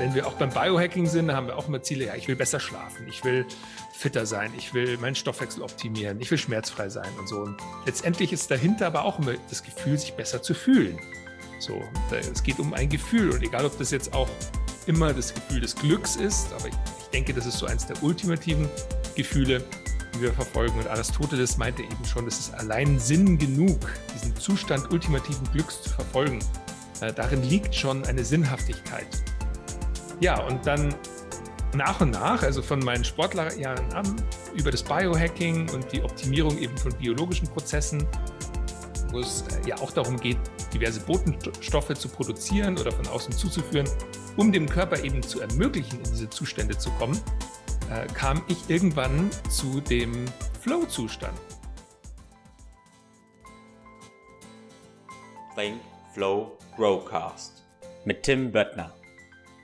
wenn wir auch beim Biohacking sind, haben wir auch immer Ziele, ja, ich will besser schlafen, ich will fitter sein, ich will meinen Stoffwechsel optimieren, ich will schmerzfrei sein und so. Und letztendlich ist dahinter aber auch immer das Gefühl, sich besser zu fühlen. So, es geht um ein Gefühl und egal, ob das jetzt auch immer das Gefühl des Glücks ist, aber ich, ich denke, das ist so eins der ultimativen Gefühle, die wir verfolgen. Und Aristoteles meinte eben schon, das ist allein Sinn genug, diesen Zustand ultimativen Glücks zu verfolgen. Äh, darin liegt schon eine Sinnhaftigkeit. Ja, und dann nach und nach, also von meinen Sportlerjahren an, über das Biohacking und die Optimierung eben von biologischen Prozessen, wo es äh, ja auch darum geht, diverse Botenstoffe zu produzieren oder von außen zuzuführen, um dem Körper eben zu ermöglichen, in diese Zustände zu kommen, äh, kam ich irgendwann zu dem Flow-Zustand. Think, Flow, Growcast mit Tim Böttner.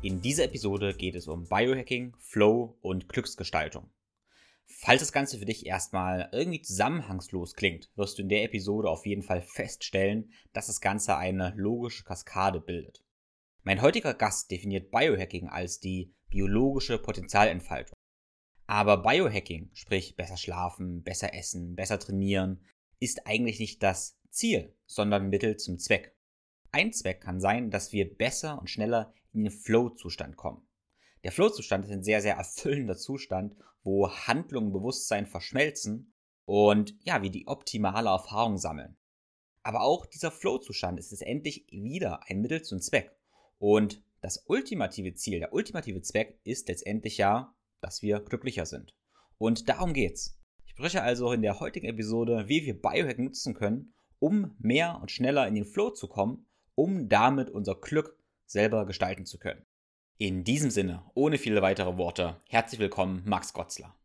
In dieser Episode geht es um Biohacking, Flow und Glücksgestaltung. Falls das Ganze für dich erstmal irgendwie zusammenhangslos klingt, wirst du in der Episode auf jeden Fall feststellen, dass das Ganze eine logische Kaskade bildet. Mein heutiger Gast definiert Biohacking als die biologische Potenzialentfaltung. Aber Biohacking, sprich besser schlafen, besser essen, besser trainieren, ist eigentlich nicht das Ziel, sondern Mittel zum Zweck. Ein Zweck kann sein, dass wir besser und schneller in den Flow-Zustand kommen. Der Flow-Zustand ist ein sehr, sehr erfüllender Zustand, wo Handlung und Bewusstsein verschmelzen und ja, wir die optimale Erfahrung sammeln. Aber auch dieser Flow-Zustand ist letztendlich wieder ein Mittel zum Zweck. Und das ultimative Ziel, der ultimative Zweck ist letztendlich ja, dass wir glücklicher sind. Und darum geht's. Ich spreche also in der heutigen Episode, wie wir Biohack nutzen können, um mehr und schneller in den Flow zu kommen, um damit unser Glück selber gestalten zu können. In diesem Sinne, ohne viele weitere Worte, herzlich willkommen, Max Gotzler.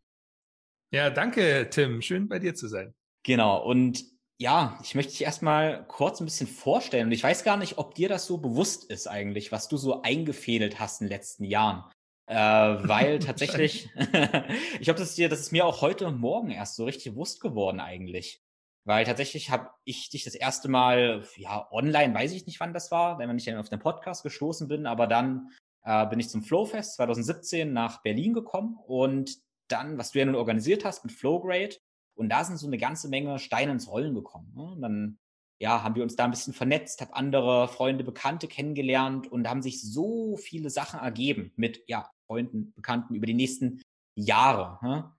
Ja, danke, Tim. Schön bei dir zu sein. Genau, und ja, ich möchte dich erstmal kurz ein bisschen vorstellen. Und ich weiß gar nicht, ob dir das so bewusst ist eigentlich, was du so eingefädelt hast in den letzten Jahren. Äh, weil tatsächlich, ich glaube, das, ist dir, das ist mir auch heute und morgen erst so richtig bewusst geworden eigentlich. Weil tatsächlich habe ich dich das erste Mal, ja, online, weiß ich nicht, wann das war, wenn ich dann auf den Podcast gestoßen bin, aber dann äh, bin ich zum Flowfest 2017 nach Berlin gekommen und dann, was du ja nun organisiert hast mit Flowgrade, und da sind so eine ganze Menge Steine ins Rollen gekommen. Ne? Und dann ja, haben wir uns da ein bisschen vernetzt, habe andere Freunde, Bekannte kennengelernt und haben sich so viele Sachen ergeben mit ja, Freunden, Bekannten über die nächsten Jahre. Ne?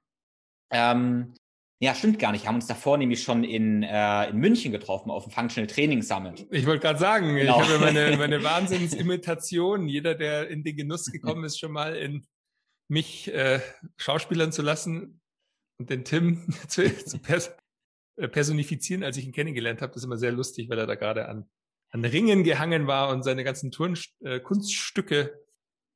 Ähm, ja, stimmt gar nicht. Wir haben uns davor nämlich schon in, äh, in München getroffen auf dem Functional Training Summit. Ich wollte gerade sagen, genau. ich habe meine, meine Wahnsinnsimitation. Jeder, der in den Genuss gekommen ist, schon mal in mich äh, schauspielern zu lassen und den Tim zu, zu pers äh, personifizieren, als ich ihn kennengelernt habe. Das ist immer sehr lustig, weil er da gerade an, an Ringen gehangen war und seine ganzen Turnkunststücke äh,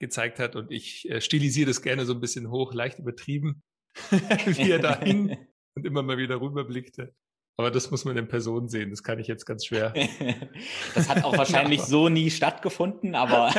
gezeigt hat. Und ich äh, stilisiere das gerne so ein bisschen hoch, leicht übertrieben, wie er da hing und immer mal wieder rüberblickte. Aber das muss man in Person sehen. Das kann ich jetzt ganz schwer. das hat auch wahrscheinlich so nie stattgefunden, aber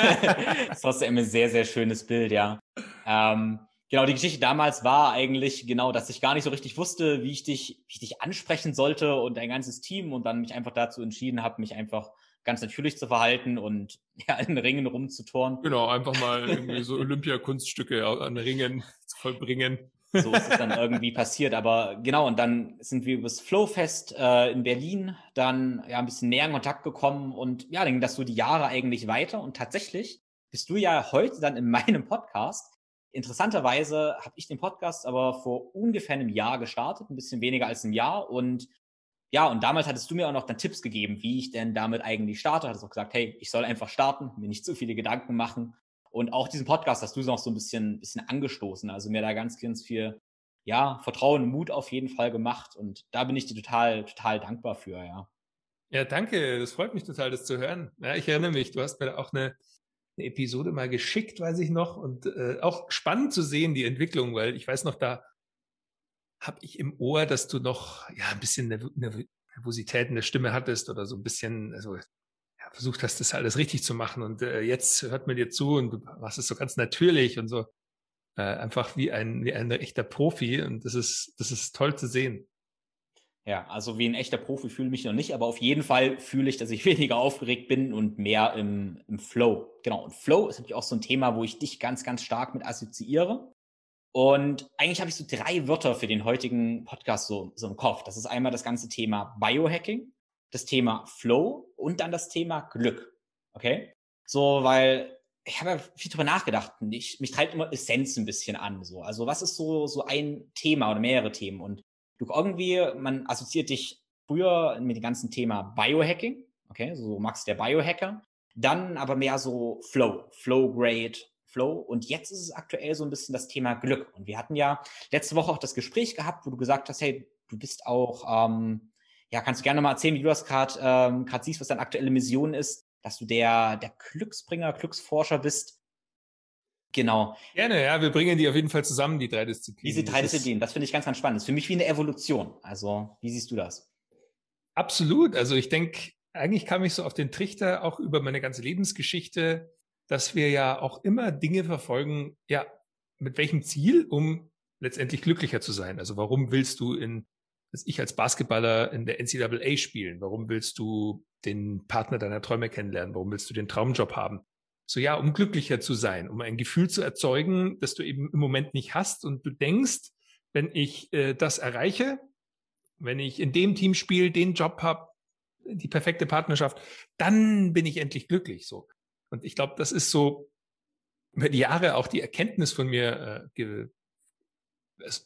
es ist trotzdem ein sehr, sehr schönes Bild, ja. Ähm, genau, die Geschichte damals war eigentlich genau, dass ich gar nicht so richtig wusste, wie ich dich, wie ich dich ansprechen sollte und ein ganzes Team und dann mich einfach dazu entschieden habe, mich einfach ganz natürlich zu verhalten und ja, in Ringen rumzutoren. Genau, einfach mal irgendwie so Olympia-Kunststücke an Ringen zu vollbringen so ist es dann irgendwie passiert. Aber genau, und dann sind wir übers Flowfest äh, in Berlin dann ja ein bisschen näher in Kontakt gekommen und ja, dann ging das so die Jahre eigentlich weiter. Und tatsächlich bist du ja heute dann in meinem Podcast. Interessanterweise habe ich den Podcast aber vor ungefähr einem Jahr gestartet, ein bisschen weniger als ein Jahr. Und ja, und damals hattest du mir auch noch dann Tipps gegeben, wie ich denn damit eigentlich starte. Hattest auch gesagt, hey, ich soll einfach starten, mir nicht zu viele Gedanken machen. Und auch diesen Podcast hast du noch so ein bisschen, bisschen angestoßen. Also mir da ganz, ganz viel, ja, Vertrauen und Mut auf jeden Fall gemacht. Und da bin ich dir total, total dankbar für, ja. Ja, danke. Das freut mich total, das zu hören. Ja, ich erinnere mich, du hast mir auch eine, eine Episode mal geschickt, weiß ich noch. Und äh, auch spannend zu sehen, die Entwicklung, weil ich weiß noch, da habe ich im Ohr, dass du noch ja ein bisschen Nervosität in der Stimme hattest oder so ein bisschen, also versucht hast, das alles richtig zu machen. Und äh, jetzt hört man dir zu und du machst es so ganz natürlich und so äh, einfach wie ein, wie ein echter Profi. Und das ist, das ist toll zu sehen. Ja, also wie ein echter Profi fühle ich mich noch nicht, aber auf jeden Fall fühle ich, dass ich weniger aufgeregt bin und mehr im, im Flow. Genau, und Flow ist natürlich auch so ein Thema, wo ich dich ganz, ganz stark mit assoziiere. Und eigentlich habe ich so drei Wörter für den heutigen Podcast so, so im Kopf. Das ist einmal das ganze Thema Biohacking, das Thema Flow und dann das Thema Glück. Okay? So, weil ich habe ja viel drüber nachgedacht. Ich, mich treibt immer Essenz ein bisschen an. So. Also was ist so, so ein Thema oder mehrere Themen? Und du irgendwie, man assoziiert dich früher mit dem ganzen Thema Biohacking. Okay, so Max der Biohacker. Dann aber mehr so Flow, Flow Grade, Flow. Und jetzt ist es aktuell so ein bisschen das Thema Glück. Und wir hatten ja letzte Woche auch das Gespräch gehabt, wo du gesagt hast, hey, du bist auch, ähm, ja, kannst du gerne mal erzählen, wie du das gerade ähm, grad siehst, was deine aktuelle Mission ist, dass du der, der Glücksbringer, Glücksforscher bist. Genau. Gerne, ja, wir bringen die auf jeden Fall zusammen, die drei Disziplinen. Diese drei Disziplinen, das finde ich ganz, ganz spannend. Das ist für mich wie eine Evolution. Also, wie siehst du das? Absolut. Also, ich denke, eigentlich kam ich so auf den Trichter auch über meine ganze Lebensgeschichte, dass wir ja auch immer Dinge verfolgen, ja, mit welchem Ziel, um letztendlich glücklicher zu sein. Also warum willst du in, dass ich als Basketballer in der NCAA spielen? Warum willst du den Partner deiner Träume kennenlernen? Warum willst du den Traumjob haben? So ja, um glücklicher zu sein, um ein Gefühl zu erzeugen, das du eben im Moment nicht hast und du denkst, wenn ich äh, das erreiche, wenn ich in dem Team spiele, den Job habe, die perfekte Partnerschaft, dann bin ich endlich glücklich. So. Und ich glaube, das ist so über die Jahre auch die Erkenntnis von mir, äh,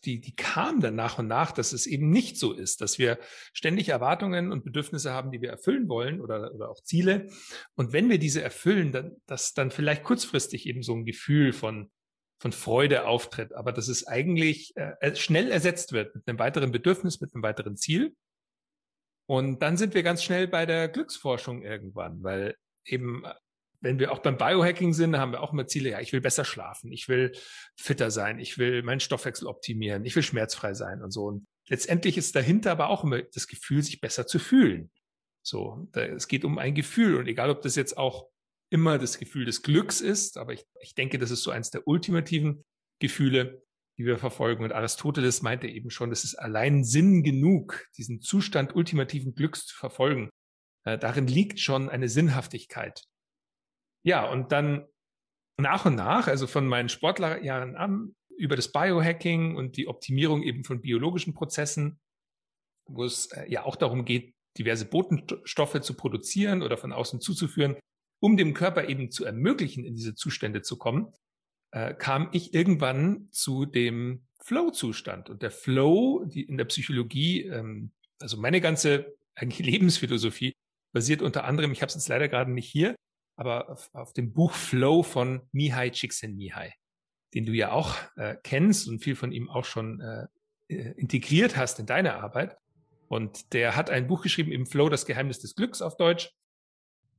die, die kam dann nach und nach, dass es eben nicht so ist, dass wir ständig Erwartungen und Bedürfnisse haben, die wir erfüllen wollen oder, oder auch Ziele. Und wenn wir diese erfüllen, dann, dass dann vielleicht kurzfristig eben so ein Gefühl von, von Freude auftritt, aber dass es eigentlich äh, schnell ersetzt wird mit einem weiteren Bedürfnis, mit einem weiteren Ziel. Und dann sind wir ganz schnell bei der Glücksforschung irgendwann, weil eben wenn wir auch beim Biohacking sind, haben wir auch immer Ziele, ja, ich will besser schlafen, ich will fitter sein, ich will meinen Stoffwechsel optimieren, ich will schmerzfrei sein und so. Und letztendlich ist dahinter aber auch immer das Gefühl, sich besser zu fühlen. So, da, es geht um ein Gefühl und egal, ob das jetzt auch immer das Gefühl des Glücks ist, aber ich, ich denke, das ist so eins der ultimativen Gefühle, die wir verfolgen. Und Aristoteles meinte eben schon, es ist allein Sinn genug, diesen Zustand ultimativen Glücks zu verfolgen. Äh, darin liegt schon eine Sinnhaftigkeit. Ja, und dann nach und nach, also von meinen Sportlerjahren an, über das Biohacking und die Optimierung eben von biologischen Prozessen, wo es äh, ja auch darum geht, diverse Botenstoffe zu produzieren oder von außen zuzuführen, um dem Körper eben zu ermöglichen, in diese Zustände zu kommen, äh, kam ich irgendwann zu dem Flow-Zustand. Und der Flow, die in der Psychologie, ähm, also meine ganze Lebensphilosophie, basiert unter anderem, ich habe es jetzt leider gerade nicht hier, aber auf, auf dem Buch Flow von Mihai Csikszentmihalyi, den du ja auch äh, kennst und viel von ihm auch schon äh, äh, integriert hast in deine Arbeit. Und der hat ein Buch geschrieben, im Flow, das Geheimnis des Glücks auf Deutsch,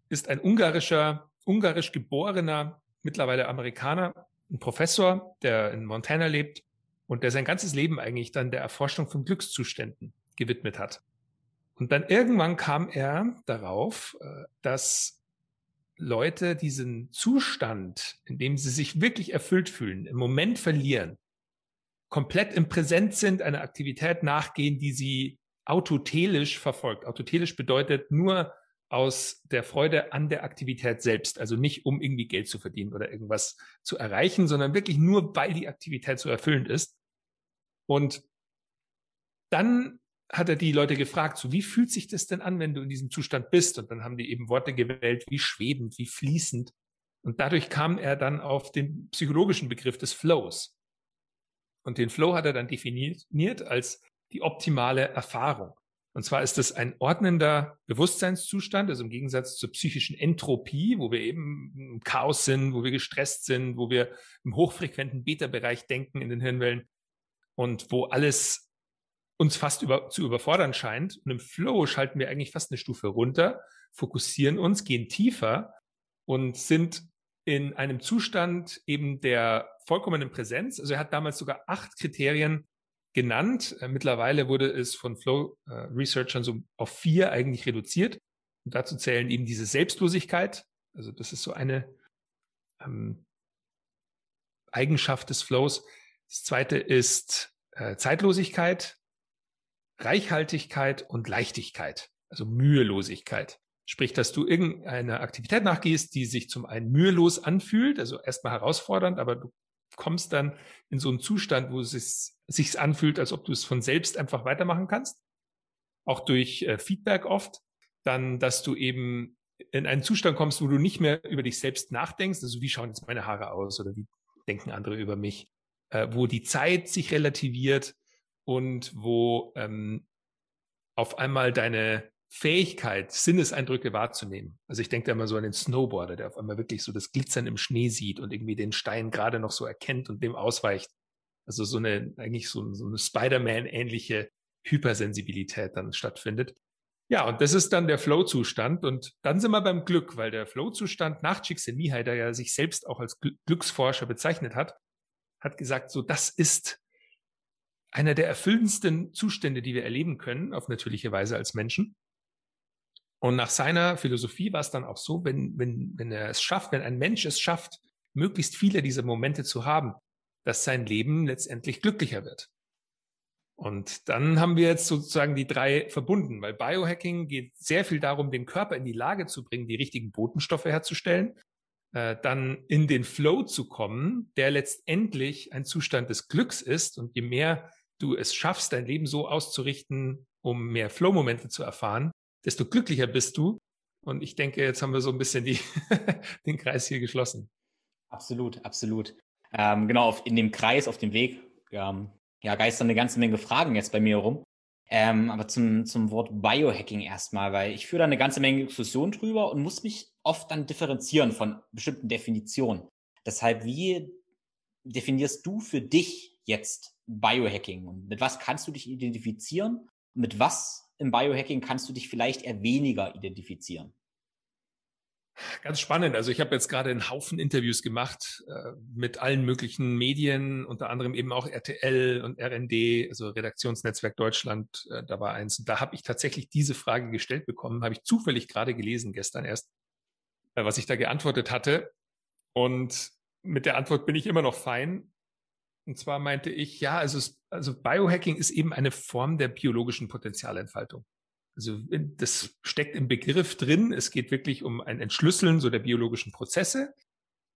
ist ein ungarischer, ungarisch geborener, mittlerweile Amerikaner, ein Professor, der in Montana lebt und der sein ganzes Leben eigentlich dann der Erforschung von Glückszuständen gewidmet hat. Und dann irgendwann kam er darauf, äh, dass Leute diesen Zustand, in dem sie sich wirklich erfüllt fühlen, im Moment verlieren, komplett im Präsent sind, einer Aktivität nachgehen, die sie autotelisch verfolgt. Autotelisch bedeutet nur aus der Freude an der Aktivität selbst, also nicht um irgendwie Geld zu verdienen oder irgendwas zu erreichen, sondern wirklich nur, weil die Aktivität so erfüllend ist. Und dann hat er die Leute gefragt, so wie fühlt sich das denn an, wenn du in diesem Zustand bist? Und dann haben die eben Worte gewählt, wie schwebend, wie fließend. Und dadurch kam er dann auf den psychologischen Begriff des Flows. Und den Flow hat er dann definiert als die optimale Erfahrung. Und zwar ist es ein ordnender Bewusstseinszustand, also im Gegensatz zur psychischen Entropie, wo wir eben im Chaos sind, wo wir gestresst sind, wo wir im hochfrequenten Beta-Bereich denken in den Hirnwellen und wo alles uns fast über, zu überfordern scheint. Und im Flow schalten wir eigentlich fast eine Stufe runter, fokussieren uns, gehen tiefer und sind in einem Zustand eben der vollkommenen Präsenz. Also er hat damals sogar acht Kriterien genannt. Äh, mittlerweile wurde es von Flow äh, so auf vier eigentlich reduziert. Und dazu zählen eben diese Selbstlosigkeit. Also das ist so eine ähm, Eigenschaft des Flows. Das zweite ist äh, Zeitlosigkeit, Reichhaltigkeit und Leichtigkeit, also Mühelosigkeit. Sprich, dass du irgendeiner Aktivität nachgehst, die sich zum einen mühelos anfühlt, also erstmal herausfordernd, aber du kommst dann in so einen Zustand, wo es sich anfühlt, als ob du es von selbst einfach weitermachen kannst. Auch durch äh, Feedback oft. Dann, dass du eben in einen Zustand kommst, wo du nicht mehr über dich selbst nachdenkst, also wie schauen jetzt meine Haare aus oder wie denken andere über mich, äh, wo die Zeit sich relativiert und wo ähm, auf einmal deine Fähigkeit, Sinneseindrücke wahrzunehmen. Also ich denke da immer so an den Snowboarder, der auf einmal wirklich so das Glitzern im Schnee sieht und irgendwie den Stein gerade noch so erkennt und dem ausweicht. Also so eine, eigentlich so, so eine Spider-Man-ähnliche Hypersensibilität dann stattfindet. Ja, und das ist dann der Flow-Zustand. Und dann sind wir beim Glück, weil der Flow-Zustand nach Csikszentmihalyi, der ja sich selbst auch als Glücksforscher bezeichnet hat, hat gesagt, so das ist einer der erfüllendsten Zustände, die wir erleben können, auf natürliche Weise als Menschen. Und nach seiner Philosophie war es dann auch so, wenn, wenn, wenn er es schafft, wenn ein Mensch es schafft, möglichst viele dieser Momente zu haben, dass sein Leben letztendlich glücklicher wird. Und dann haben wir jetzt sozusagen die drei verbunden, weil Biohacking geht sehr viel darum, den Körper in die Lage zu bringen, die richtigen Botenstoffe herzustellen, äh, dann in den Flow zu kommen, der letztendlich ein Zustand des Glücks ist. Und je mehr du es schaffst, dein Leben so auszurichten, um mehr Flow-Momente zu erfahren, desto glücklicher bist du. Und ich denke, jetzt haben wir so ein bisschen die, den Kreis hier geschlossen. Absolut, absolut. Ähm, genau, auf, in dem Kreis, auf dem Weg, ähm, ja, geistern eine ganze Menge Fragen jetzt bei mir herum. Ähm, aber zum, zum Wort Biohacking erstmal, weil ich führe da eine ganze Menge Diskussion drüber und muss mich oft dann differenzieren von bestimmten Definitionen. Deshalb, wie definierst du für dich jetzt Biohacking und mit was kannst du dich identifizieren? Mit was im Biohacking kannst du dich vielleicht eher weniger identifizieren? Ganz spannend. Also ich habe jetzt gerade einen Haufen Interviews gemacht äh, mit allen möglichen Medien, unter anderem eben auch RTL und RND, also Redaktionsnetzwerk Deutschland, äh, da war eins. Und da habe ich tatsächlich diese Frage gestellt bekommen, habe ich zufällig gerade gelesen, gestern erst, äh, was ich da geantwortet hatte. Und mit der Antwort bin ich immer noch fein. Und zwar meinte ich, ja, also, also Biohacking ist eben eine Form der biologischen Potenzialentfaltung. Also das steckt im Begriff drin. Es geht wirklich um ein Entschlüsseln so der biologischen Prozesse.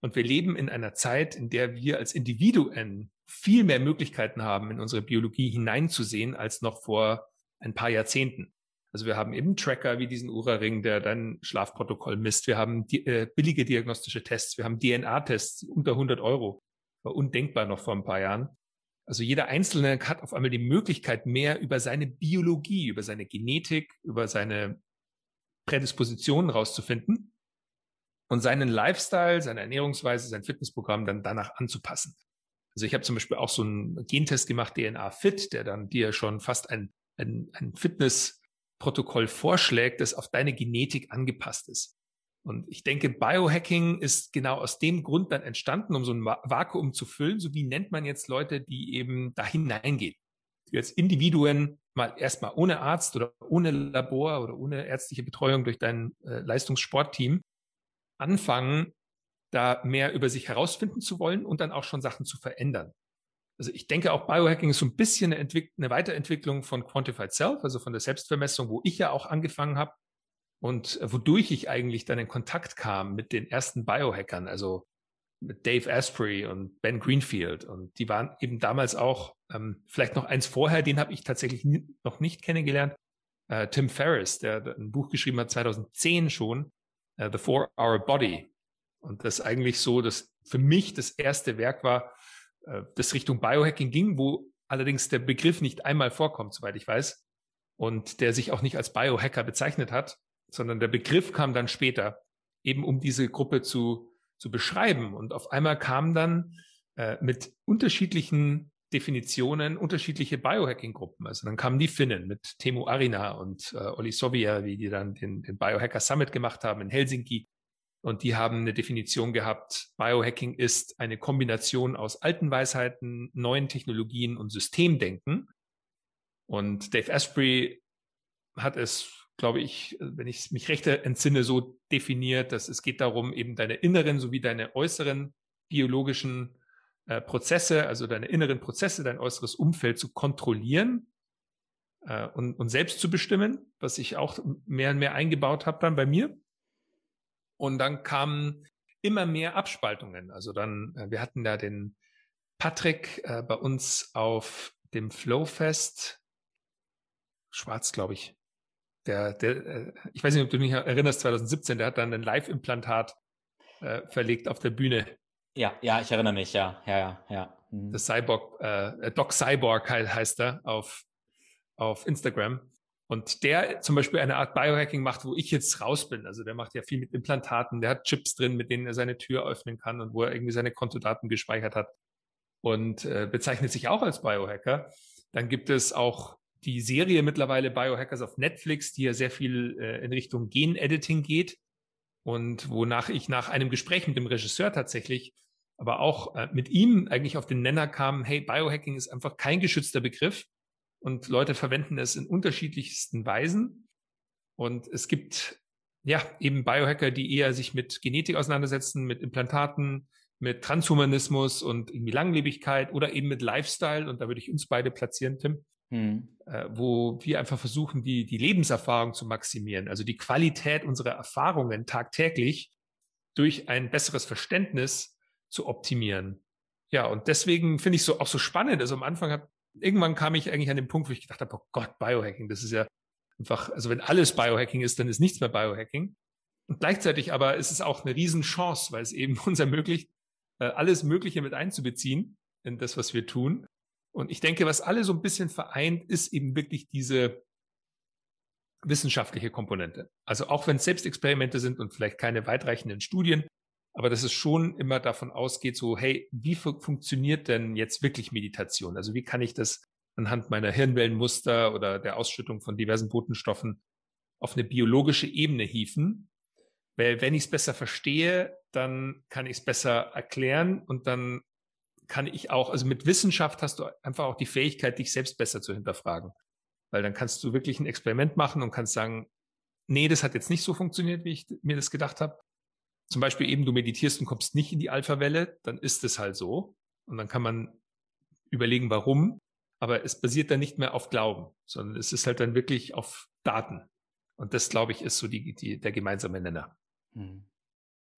Und wir leben in einer Zeit, in der wir als Individuen viel mehr Möglichkeiten haben, in unsere Biologie hineinzusehen, als noch vor ein paar Jahrzehnten. Also wir haben eben Tracker wie diesen Ura-Ring, der dein Schlafprotokoll misst. Wir haben die, äh, billige diagnostische Tests. Wir haben DNA-Tests unter 100 Euro war undenkbar noch vor ein paar Jahren. Also jeder Einzelne hat auf einmal die Möglichkeit, mehr über seine Biologie, über seine Genetik, über seine Prädispositionen rauszufinden und seinen Lifestyle, seine Ernährungsweise, sein Fitnessprogramm dann danach anzupassen. Also ich habe zum Beispiel auch so einen Gentest gemacht, DNA Fit, der dann dir schon fast ein, ein, ein Fitnessprotokoll vorschlägt, das auf deine Genetik angepasst ist. Und ich denke, Biohacking ist genau aus dem Grund dann entstanden, um so ein Vakuum zu füllen. So wie nennt man jetzt Leute, die eben da hineingehen? Als Individuen mal erstmal ohne Arzt oder ohne Labor oder ohne ärztliche Betreuung durch dein äh, Leistungssportteam anfangen, da mehr über sich herausfinden zu wollen und dann auch schon Sachen zu verändern. Also ich denke auch Biohacking ist so ein bisschen eine, eine Weiterentwicklung von Quantified Self, also von der Selbstvermessung, wo ich ja auch angefangen habe und äh, wodurch ich eigentlich dann in Kontakt kam mit den ersten Biohackern, also mit Dave Asprey und Ben Greenfield. Und die waren eben damals auch, ähm, vielleicht noch eins vorher, den habe ich tatsächlich noch nicht kennengelernt. Äh, Tim Ferriss, der, der, ein Buch geschrieben hat, 2010 schon, äh, The Four Hour Body. Und das eigentlich so, dass für mich das erste Werk war, äh, das Richtung Biohacking ging, wo allerdings der Begriff nicht einmal vorkommt, soweit ich weiß. Und der sich auch nicht als Biohacker bezeichnet hat, sondern der Begriff kam dann später, eben um diese Gruppe zu, zu beschreiben. Und auf einmal kamen dann äh, mit unterschiedlichen Definitionen unterschiedliche Biohacking-Gruppen. Also dann kamen die Finnen mit Temu Arina und äh, Oli Sovia, wie die dann den, den Biohacker Summit gemacht haben in Helsinki. Und die haben eine Definition gehabt, Biohacking ist eine Kombination aus alten Weisheiten, neuen Technologien und Systemdenken. Und Dave Asprey hat es, glaube ich, wenn ich mich recht entsinne, so definiert, dass es geht darum, eben deine inneren sowie deine äußeren biologischen äh, Prozesse, also deine inneren Prozesse, dein äußeres Umfeld zu kontrollieren äh, und, und selbst zu bestimmen, was ich auch mehr und mehr eingebaut habe dann bei mir. Und dann kamen immer mehr Abspaltungen. Also dann, äh, wir hatten da den Patrick äh, bei uns auf dem Flowfest, schwarz, glaube ich. Der, der, äh, ich weiß nicht, ob du dich erinnerst, 2017, der hat dann ein Live-Implantat äh, verlegt auf der Bühne. Ja, ja, ich erinnere mich, ja, ja, ja, ja. Mhm. Das Cyborg, äh, Doc Cyborg heißt er auf, auf Instagram. Und der zum Beispiel eine Art Biohacking macht, wo ich jetzt raus bin. Also der macht ja viel mit Implantaten, der hat Chips drin, mit denen er seine Tür öffnen kann und wo er irgendwie seine Kontodaten gespeichert hat und äh, bezeichnet sich auch als Biohacker. Dann gibt es auch die Serie mittlerweile Biohackers auf Netflix, die ja sehr viel äh, in Richtung Gen-Editing geht und wonach ich nach einem Gespräch mit dem Regisseur tatsächlich, aber auch äh, mit ihm eigentlich auf den Nenner kam, hey, Biohacking ist einfach kein geschützter Begriff und Leute verwenden es in unterschiedlichsten Weisen. Und es gibt ja eben Biohacker, die eher sich mit Genetik auseinandersetzen, mit Implantaten, mit Transhumanismus und irgendwie Langlebigkeit oder eben mit Lifestyle. Und da würde ich uns beide platzieren, Tim, hm. äh, wo wir einfach versuchen, die, die Lebenserfahrung zu maximieren, also die Qualität unserer Erfahrungen tagtäglich durch ein besseres Verständnis zu optimieren. Ja, und deswegen finde ich so auch so spannend. Also am Anfang hat irgendwann kam ich eigentlich an den Punkt, wo ich gedacht habe, oh Gott, Biohacking, das ist ja einfach, also wenn alles Biohacking ist, dann ist nichts mehr Biohacking. Und gleichzeitig aber ist es auch eine Riesenchance, weil es eben uns ermöglicht, äh, alles Mögliche mit einzubeziehen in das, was wir tun. Und ich denke, was alle so ein bisschen vereint, ist eben wirklich diese wissenschaftliche Komponente. Also auch wenn es Selbstexperimente sind und vielleicht keine weitreichenden Studien, aber dass es schon immer davon ausgeht, so, hey, wie fu funktioniert denn jetzt wirklich Meditation? Also wie kann ich das anhand meiner Hirnwellenmuster oder der Ausschüttung von diversen Botenstoffen auf eine biologische Ebene hieven? Weil wenn ich es besser verstehe, dann kann ich es besser erklären und dann kann ich auch, also mit Wissenschaft hast du einfach auch die Fähigkeit, dich selbst besser zu hinterfragen. Weil dann kannst du wirklich ein Experiment machen und kannst sagen, nee, das hat jetzt nicht so funktioniert, wie ich mir das gedacht habe zum Beispiel eben du meditierst und kommst nicht in die Alpha-Welle, dann ist es halt so. Und dann kann man überlegen, warum. Aber es basiert dann nicht mehr auf Glauben, sondern es ist halt dann wirklich auf Daten. Und das, glaube ich, ist so die, die, der gemeinsame Nenner. Hm.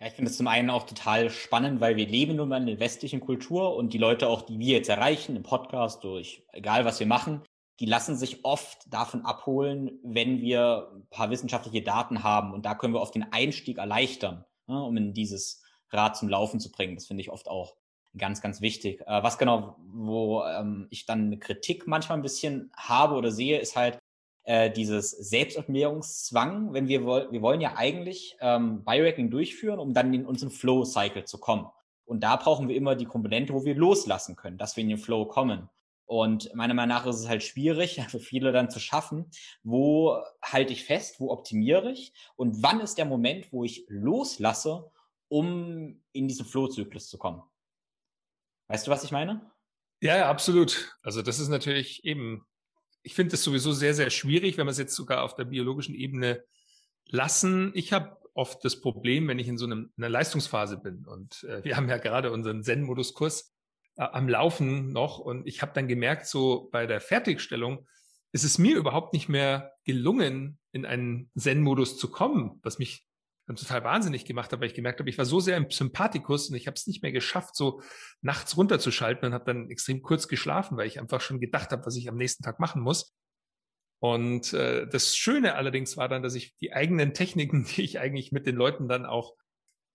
Ja, ich finde es zum einen auch total spannend, weil wir leben nun mal in der westlichen Kultur und die Leute auch, die wir jetzt erreichen im Podcast durch, egal was wir machen, die lassen sich oft davon abholen, wenn wir ein paar wissenschaftliche Daten haben und da können wir oft den Einstieg erleichtern ne, um in dieses Rad zum Laufen zu bringen. Das finde ich oft auch ganz, ganz wichtig. Äh, was genau, wo ähm, ich dann eine Kritik manchmal ein bisschen habe oder sehe, ist halt äh, dieses Selbstoptimierungszwang, wenn wir wollen, wir wollen ja eigentlich ähm, Biohacking durchführen, um dann in unseren Flow-Cycle zu kommen. Und da brauchen wir immer die Komponente, wo wir loslassen können, dass wir in den Flow kommen. Und meiner Meinung nach ist es halt schwierig für viele dann zu schaffen, wo halte ich fest, wo optimiere ich und wann ist der Moment, wo ich loslasse, um in diesen Flow-Zyklus zu kommen. Weißt du, was ich meine? Ja, ja, absolut. Also das ist natürlich eben, ich finde es sowieso sehr, sehr schwierig, wenn wir es jetzt sogar auf der biologischen Ebene lassen. Ich habe oft das Problem, wenn ich in so einem, einer Leistungsphase bin. Und äh, wir haben ja gerade unseren Zen-Modus-Kurs äh, am Laufen noch. Und ich habe dann gemerkt, so bei der Fertigstellung ist es mir überhaupt nicht mehr gelungen, in einen Zen-Modus zu kommen, was mich total wahnsinnig gemacht weil ich gemerkt habe, ich war so sehr im Sympathikus und ich habe es nicht mehr geschafft, so nachts runterzuschalten und habe dann extrem kurz geschlafen, weil ich einfach schon gedacht habe, was ich am nächsten Tag machen muss. Und äh, das Schöne allerdings war dann, dass ich die eigenen Techniken, die ich eigentlich mit den Leuten dann auch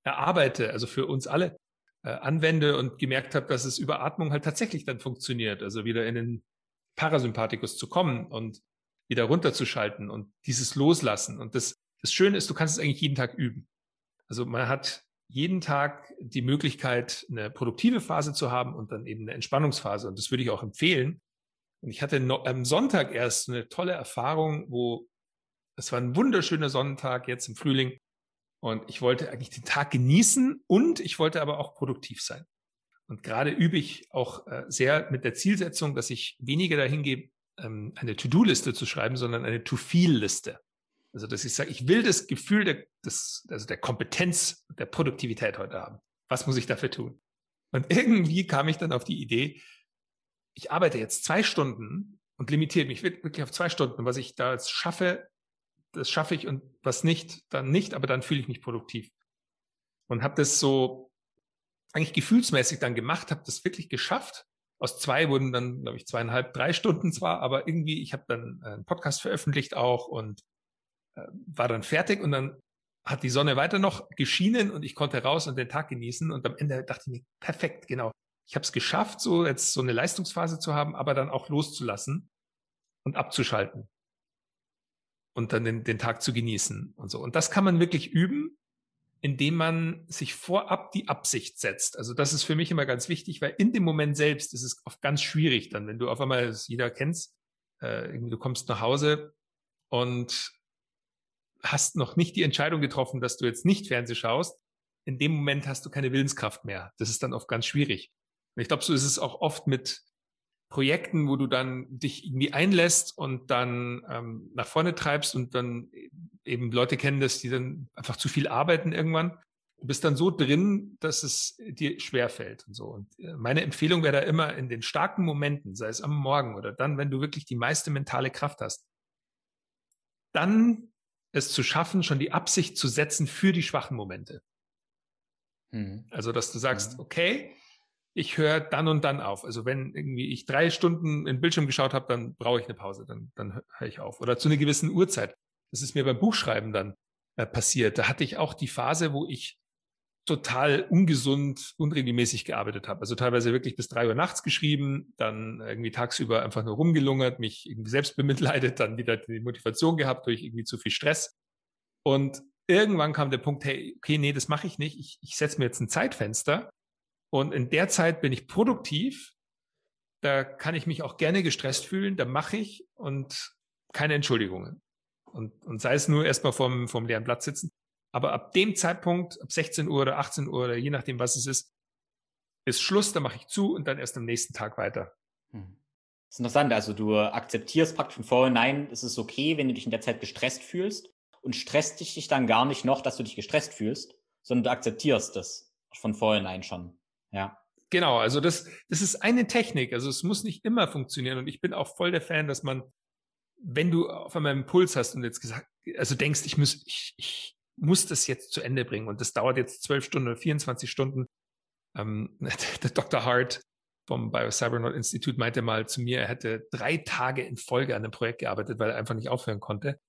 erarbeite, also für uns alle, äh, anwende und gemerkt habe, dass es über Atmung halt tatsächlich dann funktioniert. Also wieder in den Parasympathikus zu kommen und wieder runterzuschalten und dieses Loslassen. Und das, das Schöne ist, du kannst es eigentlich jeden Tag üben. Also man hat jeden Tag die Möglichkeit, eine produktive Phase zu haben und dann eben eine Entspannungsphase. Und das würde ich auch empfehlen. Und ich hatte am Sonntag erst eine tolle Erfahrung, wo es war ein wunderschöner Sonntag jetzt im Frühling Und ich wollte eigentlich den Tag genießen und ich wollte aber auch produktiv sein. Und gerade übe ich auch äh, sehr mit der Zielsetzung, dass ich weniger dahin gehe, ähm, eine To-Do-Liste zu schreiben, sondern eine To-Feel-Liste. Also, dass ich sage, ich will das Gefühl der, des, also der Kompetenz, der Produktivität heute haben. Was muss ich dafür tun? Und irgendwie kam ich dann auf die Idee, ich arbeite jetzt zwei Stunden und limitiere mich wirklich auf zwei Stunden. Was ich da jetzt schaffe, das schaffe ich und was nicht, dann nicht, aber dann fühle ich mich produktiv. Und habe das so eigentlich gefühlsmäßig dann gemacht, habe das wirklich geschafft. Aus zwei wurden dann, glaube ich, zweieinhalb, drei Stunden zwar, aber irgendwie, ich habe dann einen Podcast veröffentlicht auch und war dann fertig und dann hat die Sonne weiter noch geschienen und ich konnte raus und den Tag genießen und am Ende dachte ich mir, perfekt, genau. Ich habe es geschafft, so jetzt so eine Leistungsphase zu haben, aber dann auch loszulassen und abzuschalten und dann den, den Tag zu genießen und so. Und das kann man wirklich üben, indem man sich vorab die Absicht setzt. Also das ist für mich immer ganz wichtig, weil in dem Moment selbst ist es oft ganz schwierig dann, wenn du auf einmal, das jeder kennst, äh, du kommst nach Hause und hast noch nicht die Entscheidung getroffen, dass du jetzt nicht Fernseh schaust. In dem Moment hast du keine Willenskraft mehr. Das ist dann oft ganz schwierig. Und ich glaube, so ist es auch oft mit Projekten, wo du dann dich irgendwie einlässt und dann ähm, nach vorne treibst und dann eben Leute kennen das, die dann einfach zu viel arbeiten irgendwann. Du bist dann so drin, dass es dir schwer fällt und so. Und äh, meine Empfehlung wäre da immer in den starken Momenten, sei es am Morgen oder dann, wenn du wirklich die meiste mentale Kraft hast, dann es zu schaffen, schon die Absicht zu setzen für die schwachen Momente. Mhm. Also, dass du sagst, mhm. okay, ich höre dann und dann auf. Also wenn irgendwie ich drei Stunden in Bildschirm geschaut habe, dann brauche ich eine Pause, dann, dann höre ich auf. Oder zu einer gewissen Uhrzeit. Das ist mir beim Buchschreiben dann äh, passiert. Da hatte ich auch die Phase, wo ich total ungesund, unregelmäßig gearbeitet habe. Also teilweise wirklich bis drei Uhr nachts geschrieben, dann irgendwie tagsüber einfach nur rumgelungert, mich irgendwie selbst bemitleidet, dann wieder die Motivation gehabt durch irgendwie zu viel Stress. Und irgendwann kam der Punkt, hey, okay, nee, das mache ich nicht. Ich, ich setze mir jetzt ein Zeitfenster und in der Zeit bin ich produktiv. Da kann ich mich auch gerne gestresst fühlen. Da mache ich und keine Entschuldigungen. Und, und sei es nur erstmal vom, vom leeren Blatt sitzen. Aber ab dem Zeitpunkt, ab 16 Uhr oder 18 Uhr oder je nachdem, was es ist, ist Schluss, da mache ich zu und dann erst am nächsten Tag weiter. Hm. Das ist interessant. Also du akzeptierst praktisch von vornherein, es ist okay, wenn du dich in der Zeit gestresst fühlst und stresst dich dann gar nicht noch, dass du dich gestresst fühlst, sondern du akzeptierst das von vornherein schon. Ja. Genau, also das, das ist eine Technik. Also es muss nicht immer funktionieren. Und ich bin auch voll der Fan, dass man, wenn du auf einmal einen Impuls hast und jetzt gesagt, also denkst, ich muss, ich, ich muss das jetzt zu Ende bringen und das dauert jetzt zwölf Stunden oder 24 Stunden. Ähm, der Dr. Hart vom Biocybernaut Institut meinte mal zu mir, er hätte drei Tage in Folge an einem Projekt gearbeitet, weil er einfach nicht aufhören konnte.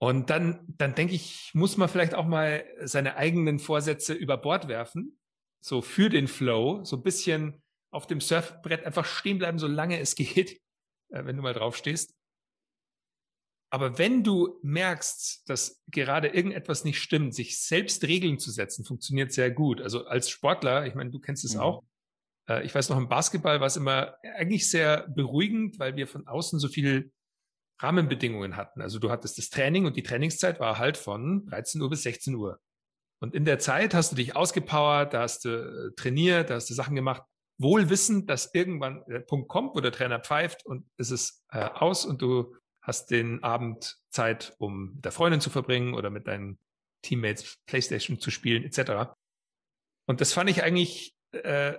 Und dann, dann denke ich, muss man vielleicht auch mal seine eigenen Vorsätze über Bord werfen so für den Flow, so ein bisschen auf dem Surfbrett einfach stehen bleiben, solange es geht, äh, wenn du mal drauf stehst. Aber wenn du merkst, dass gerade irgendetwas nicht stimmt, sich selbst Regeln zu setzen, funktioniert sehr gut. Also als Sportler, ich meine, du kennst es mhm. auch. Äh, ich weiß noch, im Basketball war es immer eigentlich sehr beruhigend, weil wir von außen so viel Rahmenbedingungen hatten. Also du hattest das Training und die Trainingszeit war halt von 13 Uhr bis 16 Uhr. Und in der Zeit hast du dich ausgepowert, da hast du äh, trainiert, da hast du Sachen gemacht, wohl wissend, dass irgendwann der Punkt kommt, wo der Trainer pfeift und es ist äh, aus und du hast den Abend Zeit, um mit der Freundin zu verbringen oder mit deinen Teammates Playstation zu spielen, etc. Und das fand ich eigentlich äh,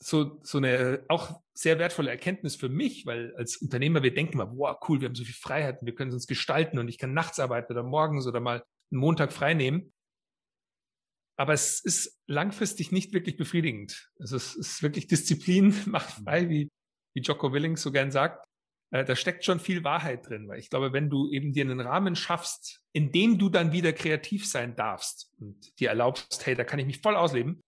so, so eine auch sehr wertvolle Erkenntnis für mich, weil als Unternehmer wir denken mal, wow, cool, wir haben so viel Freiheiten, wir können uns gestalten und ich kann nachts arbeiten oder morgens oder mal einen Montag frei nehmen. Aber es ist langfristig nicht wirklich befriedigend. Also es ist wirklich Disziplin macht frei, wie, wie Jocko Willing so gern sagt. Äh, da steckt schon viel Wahrheit drin, weil ich glaube, wenn du eben dir einen Rahmen schaffst, in dem du dann wieder kreativ sein darfst und dir erlaubst, hey, da kann ich mich voll ausleben,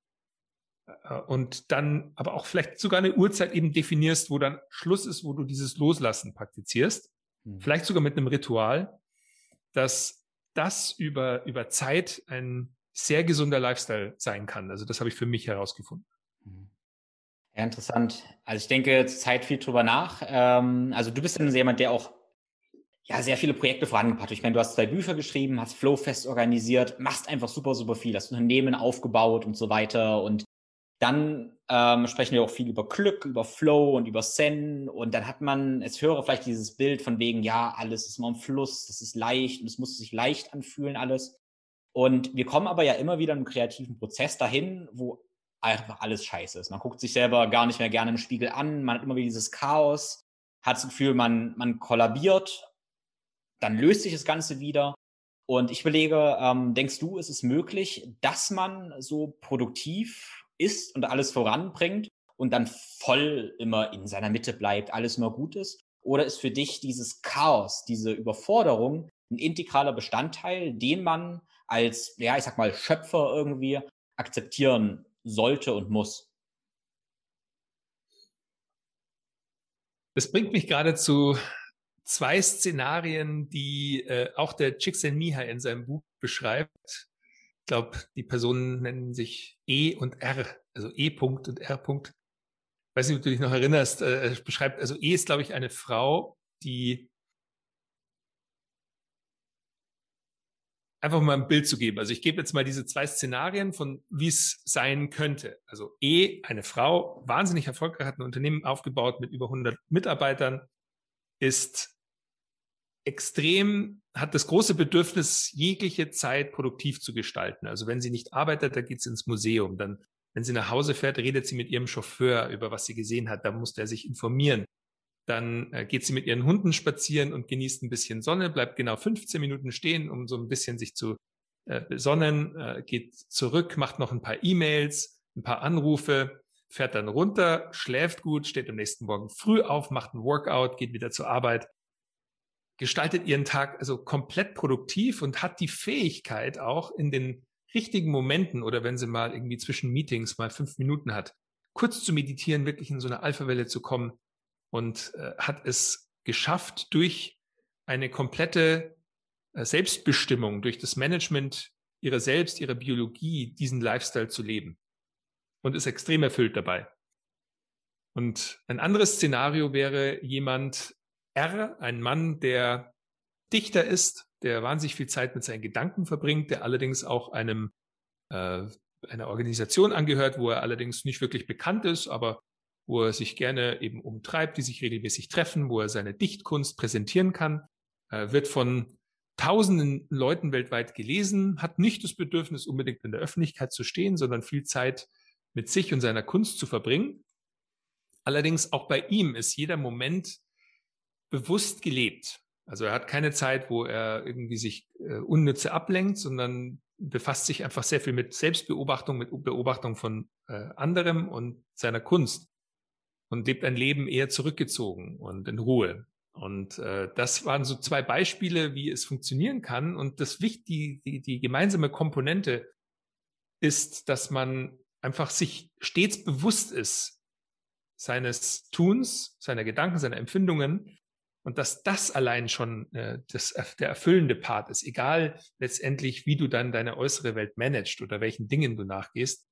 äh, und dann aber auch vielleicht sogar eine Uhrzeit eben definierst, wo dann Schluss ist, wo du dieses Loslassen praktizierst, mhm. vielleicht sogar mit einem Ritual, dass das über, über Zeit ein sehr gesunder Lifestyle sein kann. Also das habe ich für mich herausgefunden. Ja, interessant. Also ich denke Zeit viel drüber nach. Ähm, also du bist dann jemand, der auch ja sehr viele Projekte vorangebracht. Ich meine, du hast zwei Bücher geschrieben, hast Flowfest organisiert, machst einfach super, super viel, hast Unternehmen aufgebaut und so weiter. Und dann ähm, sprechen wir auch viel über Glück, über Flow und über Zen. Und dann hat man, es höre vielleicht dieses Bild von wegen, ja, alles ist immer im Fluss, das ist leicht und es muss sich leicht anfühlen, alles. Und wir kommen aber ja immer wieder im kreativen Prozess dahin, wo einfach alles scheiße ist. Man guckt sich selber gar nicht mehr gerne im Spiegel an, man hat immer wieder dieses Chaos, hat das Gefühl, man, man kollabiert, dann löst sich das Ganze wieder. Und ich überlege, ähm, denkst du, ist es möglich, dass man so produktiv ist und alles voranbringt und dann voll immer in seiner Mitte bleibt, alles immer gut ist? Oder ist für dich dieses Chaos, diese Überforderung ein integraler Bestandteil, den man als, ja, ich sag mal, Schöpfer irgendwie akzeptieren sollte und muss? Das bringt mich gerade zu zwei Szenarien, die äh, auch der Csikszentmihalyi in seinem Buch beschreibt. Ich glaube, die Personen nennen sich E und R, also E. -Punkt und R. -Punkt. Weiß nicht, ob du dich noch erinnerst. Äh, beschreibt, also E ist, glaube ich, eine Frau, die einfach mal ein Bild zu geben. Also ich gebe jetzt mal diese zwei Szenarien von, wie es sein könnte. Also E, eine Frau, wahnsinnig erfolgreich, hat ein Unternehmen aufgebaut mit über 100 Mitarbeitern, ist extrem, hat das große Bedürfnis, jegliche Zeit produktiv zu gestalten. Also wenn sie nicht arbeitet, da geht sie ins Museum. Dann, wenn sie nach Hause fährt, redet sie mit ihrem Chauffeur über was sie gesehen hat. Da muss der sich informieren. Dann äh, geht sie mit ihren Hunden spazieren und genießt ein bisschen Sonne, bleibt genau 15 Minuten stehen, um so ein bisschen sich zu äh, besonnen, äh, geht zurück, macht noch ein paar E-Mails, ein paar Anrufe, fährt dann runter, schläft gut, steht am nächsten Morgen früh auf, macht ein Workout, geht wieder zur Arbeit, gestaltet ihren Tag also komplett produktiv und hat die Fähigkeit auch in den richtigen Momenten oder wenn sie mal irgendwie zwischen Meetings mal fünf Minuten hat, kurz zu meditieren, wirklich in so eine Alpha-Welle zu kommen, und äh, hat es geschafft, durch eine komplette äh, Selbstbestimmung, durch das Management ihrer selbst, ihrer Biologie, diesen Lifestyle zu leben. Und ist extrem erfüllt dabei. Und ein anderes Szenario wäre jemand R, ein Mann, der Dichter ist, der wahnsinnig viel Zeit mit seinen Gedanken verbringt, der allerdings auch einem äh, einer Organisation angehört, wo er allerdings nicht wirklich bekannt ist, aber wo er sich gerne eben umtreibt, die sich regelmäßig treffen, wo er seine Dichtkunst präsentieren kann, äh, wird von tausenden Leuten weltweit gelesen, hat nicht das Bedürfnis, unbedingt in der Öffentlichkeit zu stehen, sondern viel Zeit mit sich und seiner Kunst zu verbringen. Allerdings auch bei ihm ist jeder Moment bewusst gelebt. Also er hat keine Zeit, wo er irgendwie sich äh, unnütze ablenkt, sondern befasst sich einfach sehr viel mit Selbstbeobachtung, mit Beobachtung von äh, anderem und seiner Kunst und lebt ein Leben eher zurückgezogen und in Ruhe. Und äh, das waren so zwei Beispiele, wie es funktionieren kann. Und das wichtige, die, die gemeinsame Komponente ist, dass man einfach sich stets bewusst ist seines Tuns, seiner Gedanken, seiner Empfindungen und dass das allein schon äh, das, der erfüllende Part ist, egal letztendlich, wie du dann deine äußere Welt managst oder welchen Dingen du nachgehst,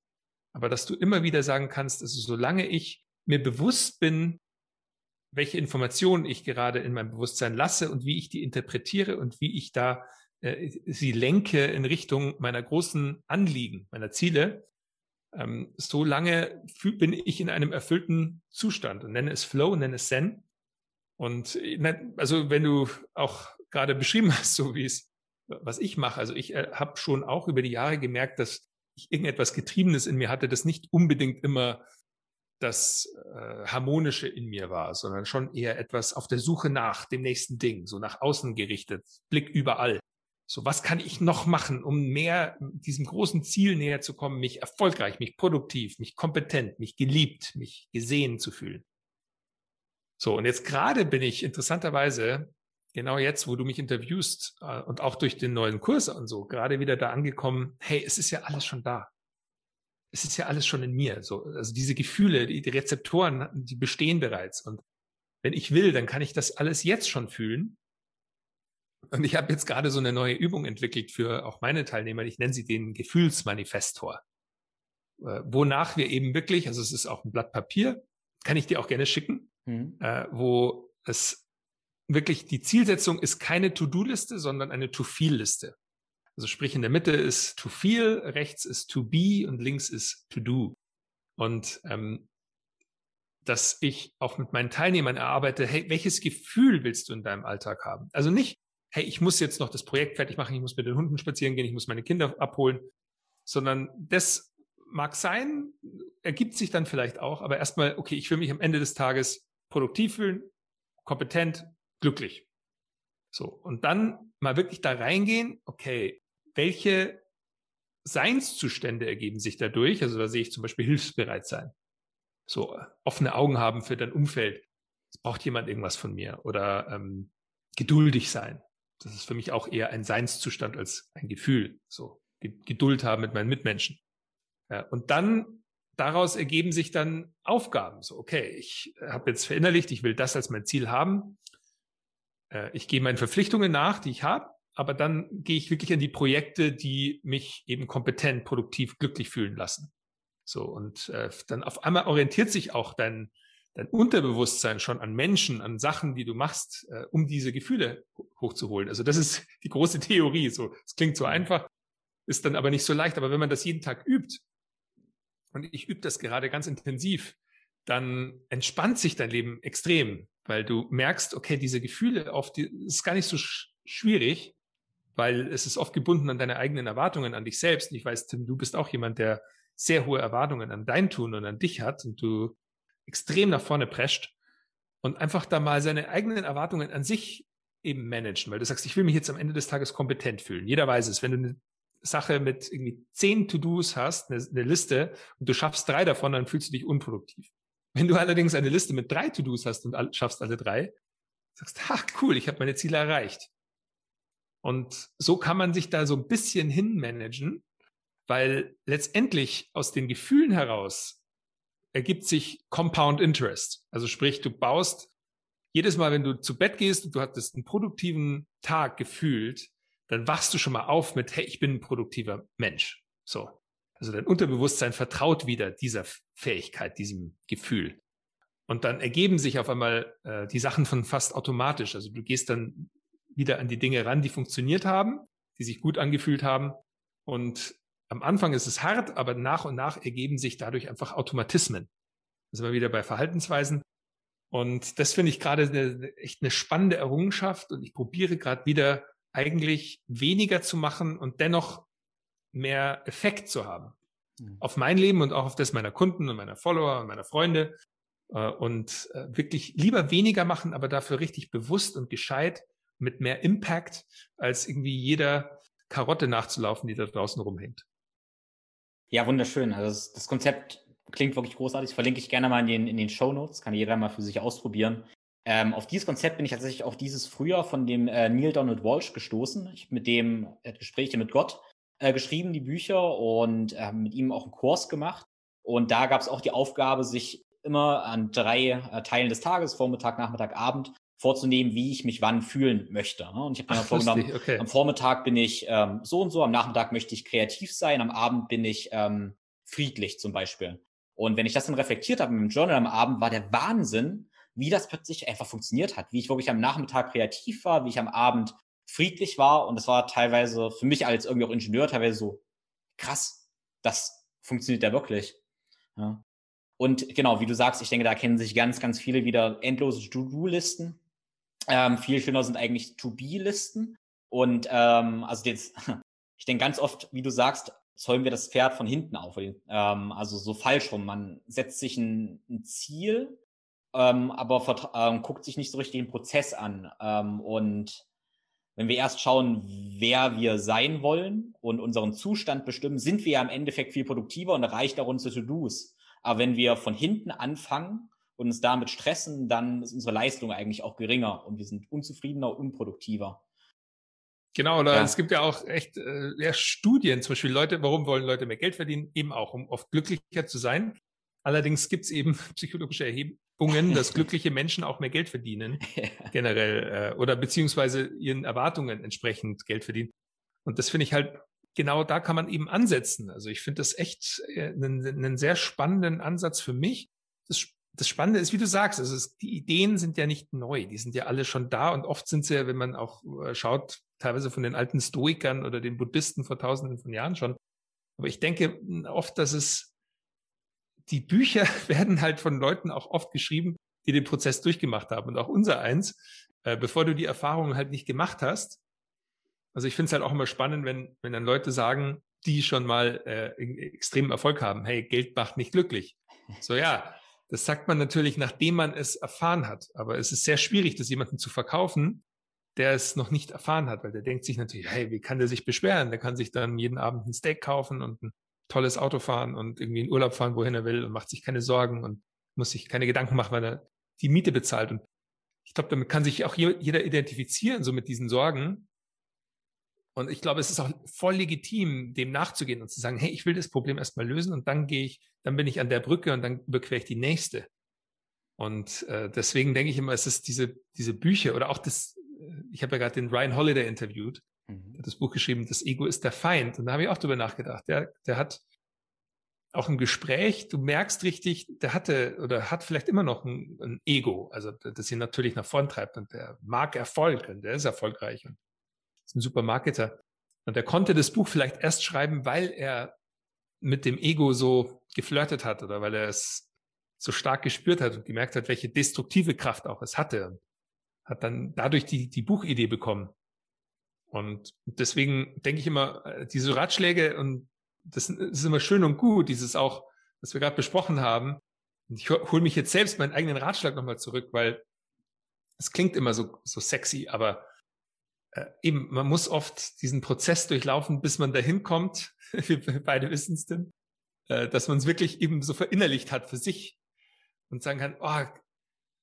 aber dass du immer wieder sagen kannst, also solange ich mir bewusst bin, welche Informationen ich gerade in meinem Bewusstsein lasse und wie ich die interpretiere und wie ich da äh, sie lenke in Richtung meiner großen Anliegen, meiner Ziele, ähm, so lange bin ich in einem erfüllten Zustand und nenne es Flow, nenne es Zen. Und also wenn du auch gerade beschrieben hast, so wie es, was ich mache, also ich äh, habe schon auch über die Jahre gemerkt, dass ich irgendetwas Getriebenes in mir hatte, das nicht unbedingt immer das äh, Harmonische in mir war, sondern schon eher etwas auf der Suche nach dem nächsten Ding, so nach außen gerichtet, Blick überall. So, was kann ich noch machen, um mehr diesem großen Ziel näher zu kommen, mich erfolgreich, mich produktiv, mich kompetent, mich geliebt, mich gesehen zu fühlen? So, und jetzt gerade bin ich interessanterweise, genau jetzt, wo du mich interviewst äh, und auch durch den neuen Kurs und so, gerade wieder da angekommen, hey, es ist ja alles schon da es ist ja alles schon in mir. So, also diese Gefühle, die, die Rezeptoren, die bestehen bereits. Und wenn ich will, dann kann ich das alles jetzt schon fühlen. Und ich habe jetzt gerade so eine neue Übung entwickelt für auch meine Teilnehmer. Ich nenne sie den Gefühlsmanifestor. Äh, wonach wir eben wirklich, also es ist auch ein Blatt Papier, kann ich dir auch gerne schicken, mhm. äh, wo es wirklich die Zielsetzung ist keine To-Do-Liste, sondern eine To-Feel-Liste. Also sprich, in der Mitte ist To Feel, rechts ist To Be und links ist To Do. Und ähm, dass ich auch mit meinen Teilnehmern erarbeite, hey, welches Gefühl willst du in deinem Alltag haben? Also nicht, hey, ich muss jetzt noch das Projekt fertig machen, ich muss mit den Hunden spazieren gehen, ich muss meine Kinder abholen, sondern das mag sein, ergibt sich dann vielleicht auch, aber erstmal, okay, ich will mich am Ende des Tages produktiv fühlen, kompetent, glücklich. So, und dann mal wirklich da reingehen, okay, welche Seinszustände ergeben sich dadurch? Also da sehe ich zum Beispiel hilfsbereit sein. So offene Augen haben für dein Umfeld. Es braucht jemand irgendwas von mir. Oder ähm, geduldig sein. Das ist für mich auch eher ein Seinszustand als ein Gefühl. So Geduld haben mit meinen Mitmenschen. Ja, und dann daraus ergeben sich dann Aufgaben. So, okay, ich habe jetzt verinnerlicht, ich will das als mein Ziel haben. Äh, ich gehe meinen Verpflichtungen nach, die ich habe, aber dann gehe ich wirklich an die Projekte, die mich eben kompetent, produktiv, glücklich fühlen lassen. So, und äh, dann auf einmal orientiert sich auch dein, dein Unterbewusstsein schon an Menschen, an Sachen, die du machst, äh, um diese Gefühle hochzuholen. Also das ist die große Theorie. So, es klingt so einfach, ist dann aber nicht so leicht. Aber wenn man das jeden Tag übt, und ich übe das gerade ganz intensiv, dann entspannt sich dein Leben extrem, weil du merkst, okay, diese Gefühle auf die, ist gar nicht so sch schwierig, weil es ist oft gebunden an deine eigenen Erwartungen an dich selbst. Und ich weiß, Tim, du bist auch jemand, der sehr hohe Erwartungen an dein Tun und an dich hat und du extrem nach vorne prescht und einfach da mal seine eigenen Erwartungen an sich eben managen, weil du sagst, ich will mich jetzt am Ende des Tages kompetent fühlen. Jeder weiß es. Wenn du eine Sache mit irgendwie zehn To-Dos hast, eine, eine Liste, und du schaffst drei davon, dann fühlst du dich unproduktiv. Wenn du allerdings eine Liste mit drei To-Dos hast und schaffst alle drei, sagst, ha, cool, ich habe meine Ziele erreicht. Und so kann man sich da so ein bisschen hinmanagen, weil letztendlich aus den Gefühlen heraus ergibt sich Compound Interest. Also sprich, du baust jedes Mal, wenn du zu Bett gehst und du hattest einen produktiven Tag gefühlt, dann wachst du schon mal auf mit, hey, ich bin ein produktiver Mensch. So. Also dein Unterbewusstsein vertraut wieder dieser Fähigkeit, diesem Gefühl. Und dann ergeben sich auf einmal äh, die Sachen von fast automatisch. Also du gehst dann wieder an die Dinge ran, die funktioniert haben, die sich gut angefühlt haben. Und am Anfang ist es hart, aber nach und nach ergeben sich dadurch einfach Automatismen. Da sind wir wieder bei Verhaltensweisen. Und das finde ich gerade eine, echt eine spannende Errungenschaft. Und ich probiere gerade wieder eigentlich weniger zu machen und dennoch mehr Effekt zu haben. Mhm. Auf mein Leben und auch auf das meiner Kunden und meiner Follower und meiner Freunde. Äh, und äh, wirklich lieber weniger machen, aber dafür richtig bewusst und gescheit mit mehr Impact, als irgendwie jeder Karotte nachzulaufen, die da draußen rumhängt. Ja, wunderschön. Also das, das Konzept klingt wirklich großartig. Verlinke ich gerne mal in den, in den Show Notes. Kann jeder mal für sich ausprobieren. Ähm, auf dieses Konzept bin ich tatsächlich auch dieses Frühjahr von dem äh, Neil Donald Walsh gestoßen. Ich habe mit dem äh, Gespräche mit Gott äh, geschrieben, die Bücher, und äh, mit ihm auch einen Kurs gemacht. Und da gab es auch die Aufgabe, sich immer an drei äh, Teilen des Tages, Vormittag, Nachmittag, Abend, vorzunehmen, wie ich mich wann fühlen möchte. Ne? Und ich habe mir vorgenommen, okay. am Vormittag bin ich ähm, so und so, am Nachmittag möchte ich kreativ sein, am Abend bin ich ähm, friedlich zum Beispiel. Und wenn ich das dann reflektiert habe mit dem Journal am Abend, war der Wahnsinn, wie das plötzlich einfach funktioniert hat, wie ich wirklich am Nachmittag kreativ war, wie ich am Abend friedlich war. Und das war teilweise für mich als irgendwie auch Ingenieur teilweise so krass, das funktioniert ja wirklich. Ja. Und genau, wie du sagst, ich denke, da kennen sich ganz, ganz viele wieder endlose To-Do-Listen ähm, viel schöner sind eigentlich To-Be-Listen. Und ähm, also jetzt, ich denke ganz oft, wie du sagst, zäumen wir das Pferd von hinten auf. Ähm, also so falsch rum. Man setzt sich ein, ein Ziel, ähm, aber ähm, guckt sich nicht so richtig den Prozess an. Ähm, und wenn wir erst schauen, wer wir sein wollen und unseren Zustand bestimmen, sind wir ja im Endeffekt viel produktiver und erreicht auch unsere To-Dos. Aber wenn wir von hinten anfangen und uns damit stressen, dann ist unsere Leistung eigentlich auch geringer und wir sind unzufriedener, unproduktiver. Genau, oder ja. es gibt ja auch echt äh, ja, Studien, zum Beispiel Leute, warum wollen Leute mehr Geld verdienen? Eben auch, um oft glücklicher zu sein. Allerdings gibt es eben psychologische Erhebungen, dass glückliche Menschen auch mehr Geld verdienen, ja. generell, äh, oder beziehungsweise ihren Erwartungen entsprechend Geld verdienen. Und das finde ich halt, genau da kann man eben ansetzen. Also ich finde das echt äh, einen, einen sehr spannenden Ansatz für mich. Das das Spannende ist, wie du sagst, also es, die Ideen sind ja nicht neu, die sind ja alle schon da und oft sind sie ja, wenn man auch äh, schaut, teilweise von den alten Stoikern oder den Buddhisten vor tausenden von Jahren schon. Aber ich denke oft, dass es, die Bücher werden halt von Leuten auch oft geschrieben, die den Prozess durchgemacht haben und auch unser eins, äh, bevor du die Erfahrungen halt nicht gemacht hast. Also ich finde es halt auch immer spannend, wenn, wenn dann Leute sagen, die schon mal äh, extremen Erfolg haben, hey, Geld macht nicht glücklich. So ja, das sagt man natürlich, nachdem man es erfahren hat. Aber es ist sehr schwierig, das jemandem zu verkaufen, der es noch nicht erfahren hat, weil der denkt sich natürlich, hey, wie kann der sich beschweren? Der kann sich dann jeden Abend ein Steak kaufen und ein tolles Auto fahren und irgendwie in Urlaub fahren, wohin er will und macht sich keine Sorgen und muss sich keine Gedanken machen, weil er die Miete bezahlt. Und ich glaube, damit kann sich auch jeder identifizieren, so mit diesen Sorgen. Und ich glaube, es ist auch voll legitim, dem nachzugehen und zu sagen, hey, ich will das Problem erstmal lösen und dann gehe ich, dann bin ich an der Brücke und dann überquere ich die nächste. Und äh, deswegen denke ich immer, es ist diese, diese Bücher oder auch das, äh, ich habe ja gerade den Ryan Holiday interviewt, mhm. der das Buch geschrieben, das Ego ist der Feind. Und da habe ich auch drüber nachgedacht. Der, der hat auch im Gespräch, du merkst richtig, der hatte oder hat vielleicht immer noch ein, ein Ego, also das ihn natürlich nach vorn treibt und der mag Erfolg und der ist erfolgreich und ist ein super Marketer. Und er konnte das Buch vielleicht erst schreiben, weil er mit dem Ego so geflirtet hat oder weil er es so stark gespürt hat und gemerkt hat, welche destruktive Kraft auch es hatte. Und hat dann dadurch die, die Buchidee bekommen. Und deswegen denke ich immer, äh, diese Ratschläge und das ist immer schön und gut, dieses auch, was wir gerade besprochen haben. Und ich hole mich jetzt selbst meinen eigenen Ratschlag nochmal zurück, weil es klingt immer so, so sexy, aber äh, eben, man muss oft diesen Prozess durchlaufen, bis man dahin kommt, wir beide wissen es denn, äh, dass man es wirklich eben so verinnerlicht hat für sich und sagen kann, oh,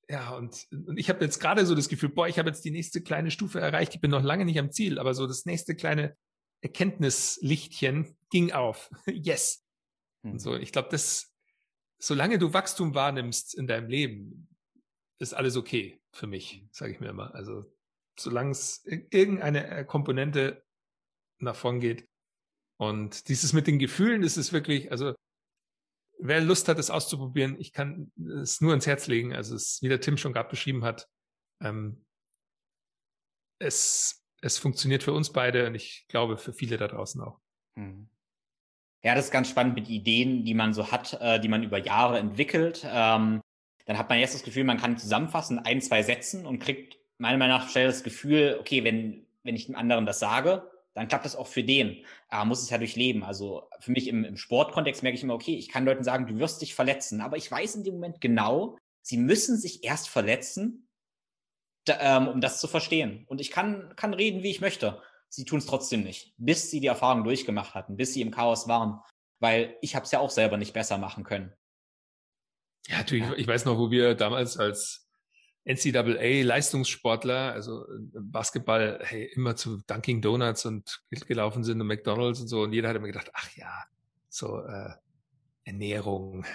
ja, und, und ich habe jetzt gerade so das Gefühl, boah, ich habe jetzt die nächste kleine Stufe erreicht, ich bin noch lange nicht am Ziel, aber so das nächste kleine Erkenntnislichtchen ging auf. yes. Mhm. Und so, ich glaube, das, solange du Wachstum wahrnimmst in deinem Leben, ist alles okay für mich, sage ich mir immer. Also solange es irgendeine äh, Komponente nach vorn geht. Und dieses mit den Gefühlen, ist wirklich, also wer Lust hat, es auszuprobieren, ich kann es nur ins Herz legen. Also es, wie der Tim schon gerade beschrieben hat, ähm, es, es funktioniert für uns beide und ich glaube für viele da draußen auch. Mhm. Ja, das ist ganz spannend mit Ideen, die man so hat, äh, die man über Jahre entwickelt. Ähm, dann hat man jetzt das Gefühl, man kann zusammenfassen, ein, zwei Sätzen und kriegt meiner Meinung nach schnell das Gefühl, okay, wenn, wenn ich dem anderen das sage, dann klappt das auch für den. Aber muss es ja durchleben. Also für mich im, im Sportkontext merke ich immer, okay, ich kann Leuten sagen, du wirst dich verletzen. Aber ich weiß in dem Moment genau, sie müssen sich erst verletzen, da, ähm, um das zu verstehen. Und ich kann, kann reden, wie ich möchte. Sie tun es trotzdem nicht, bis sie die Erfahrung durchgemacht hatten, bis sie im Chaos waren. Weil ich habe es ja auch selber nicht besser machen können. Ja, natürlich. Ja. Ich weiß noch, wo wir damals als NCAA-Leistungssportler, also äh, Basketball, hey, immer zu Dunkin' Donuts und gelaufen sind und McDonalds und so. Und jeder hat immer gedacht, ach ja, so äh, Ernährung,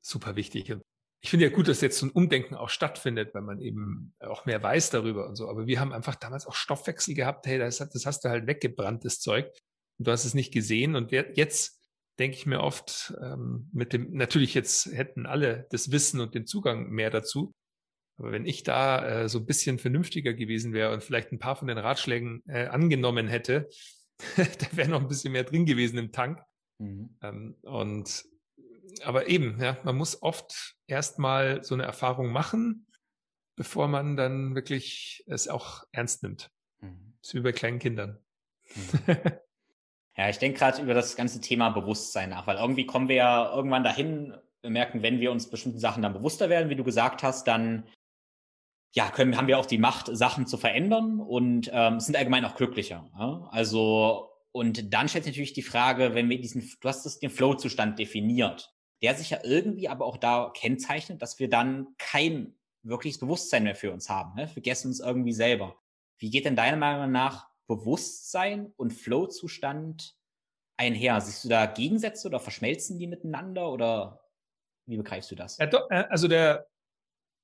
super wichtig. Und ich finde ja gut, dass jetzt so ein Umdenken auch stattfindet, weil man eben auch mehr weiß darüber und so. Aber wir haben einfach damals auch Stoffwechsel gehabt, hey, das, das hast du halt weggebrannt, das Zeug. Und du hast es nicht gesehen. Und jetzt denke ich mir oft, ähm, mit dem, natürlich jetzt hätten alle das Wissen und den Zugang mehr dazu. Aber wenn ich da äh, so ein bisschen vernünftiger gewesen wäre und vielleicht ein paar von den Ratschlägen äh, angenommen hätte, da wäre noch ein bisschen mehr drin gewesen im Tank. Mhm. Ähm, und aber eben, ja, man muss oft erstmal so eine Erfahrung machen, bevor man dann wirklich es auch ernst nimmt. Mhm. Das ist wie bei kleinen Kindern. Mhm. ja, ich denke gerade über das ganze Thema Bewusstsein nach, weil irgendwie kommen wir ja irgendwann dahin, wir merken, wenn wir uns bestimmten Sachen dann bewusster werden, wie du gesagt hast, dann ja, können, haben wir auch die Macht, Sachen zu verändern und ähm, sind allgemein auch glücklicher. Ja? Also, und dann stellt sich natürlich die Frage, wenn wir diesen, du hast das, den Flow-Zustand definiert, der sich ja irgendwie aber auch da kennzeichnet, dass wir dann kein wirkliches Bewusstsein mehr für uns haben. Ne? Vergessen uns irgendwie selber. Wie geht denn deiner Meinung nach Bewusstsein und Flow-Zustand einher? Siehst du da Gegensätze oder verschmelzen die miteinander oder wie begreifst du das? Äh, also der,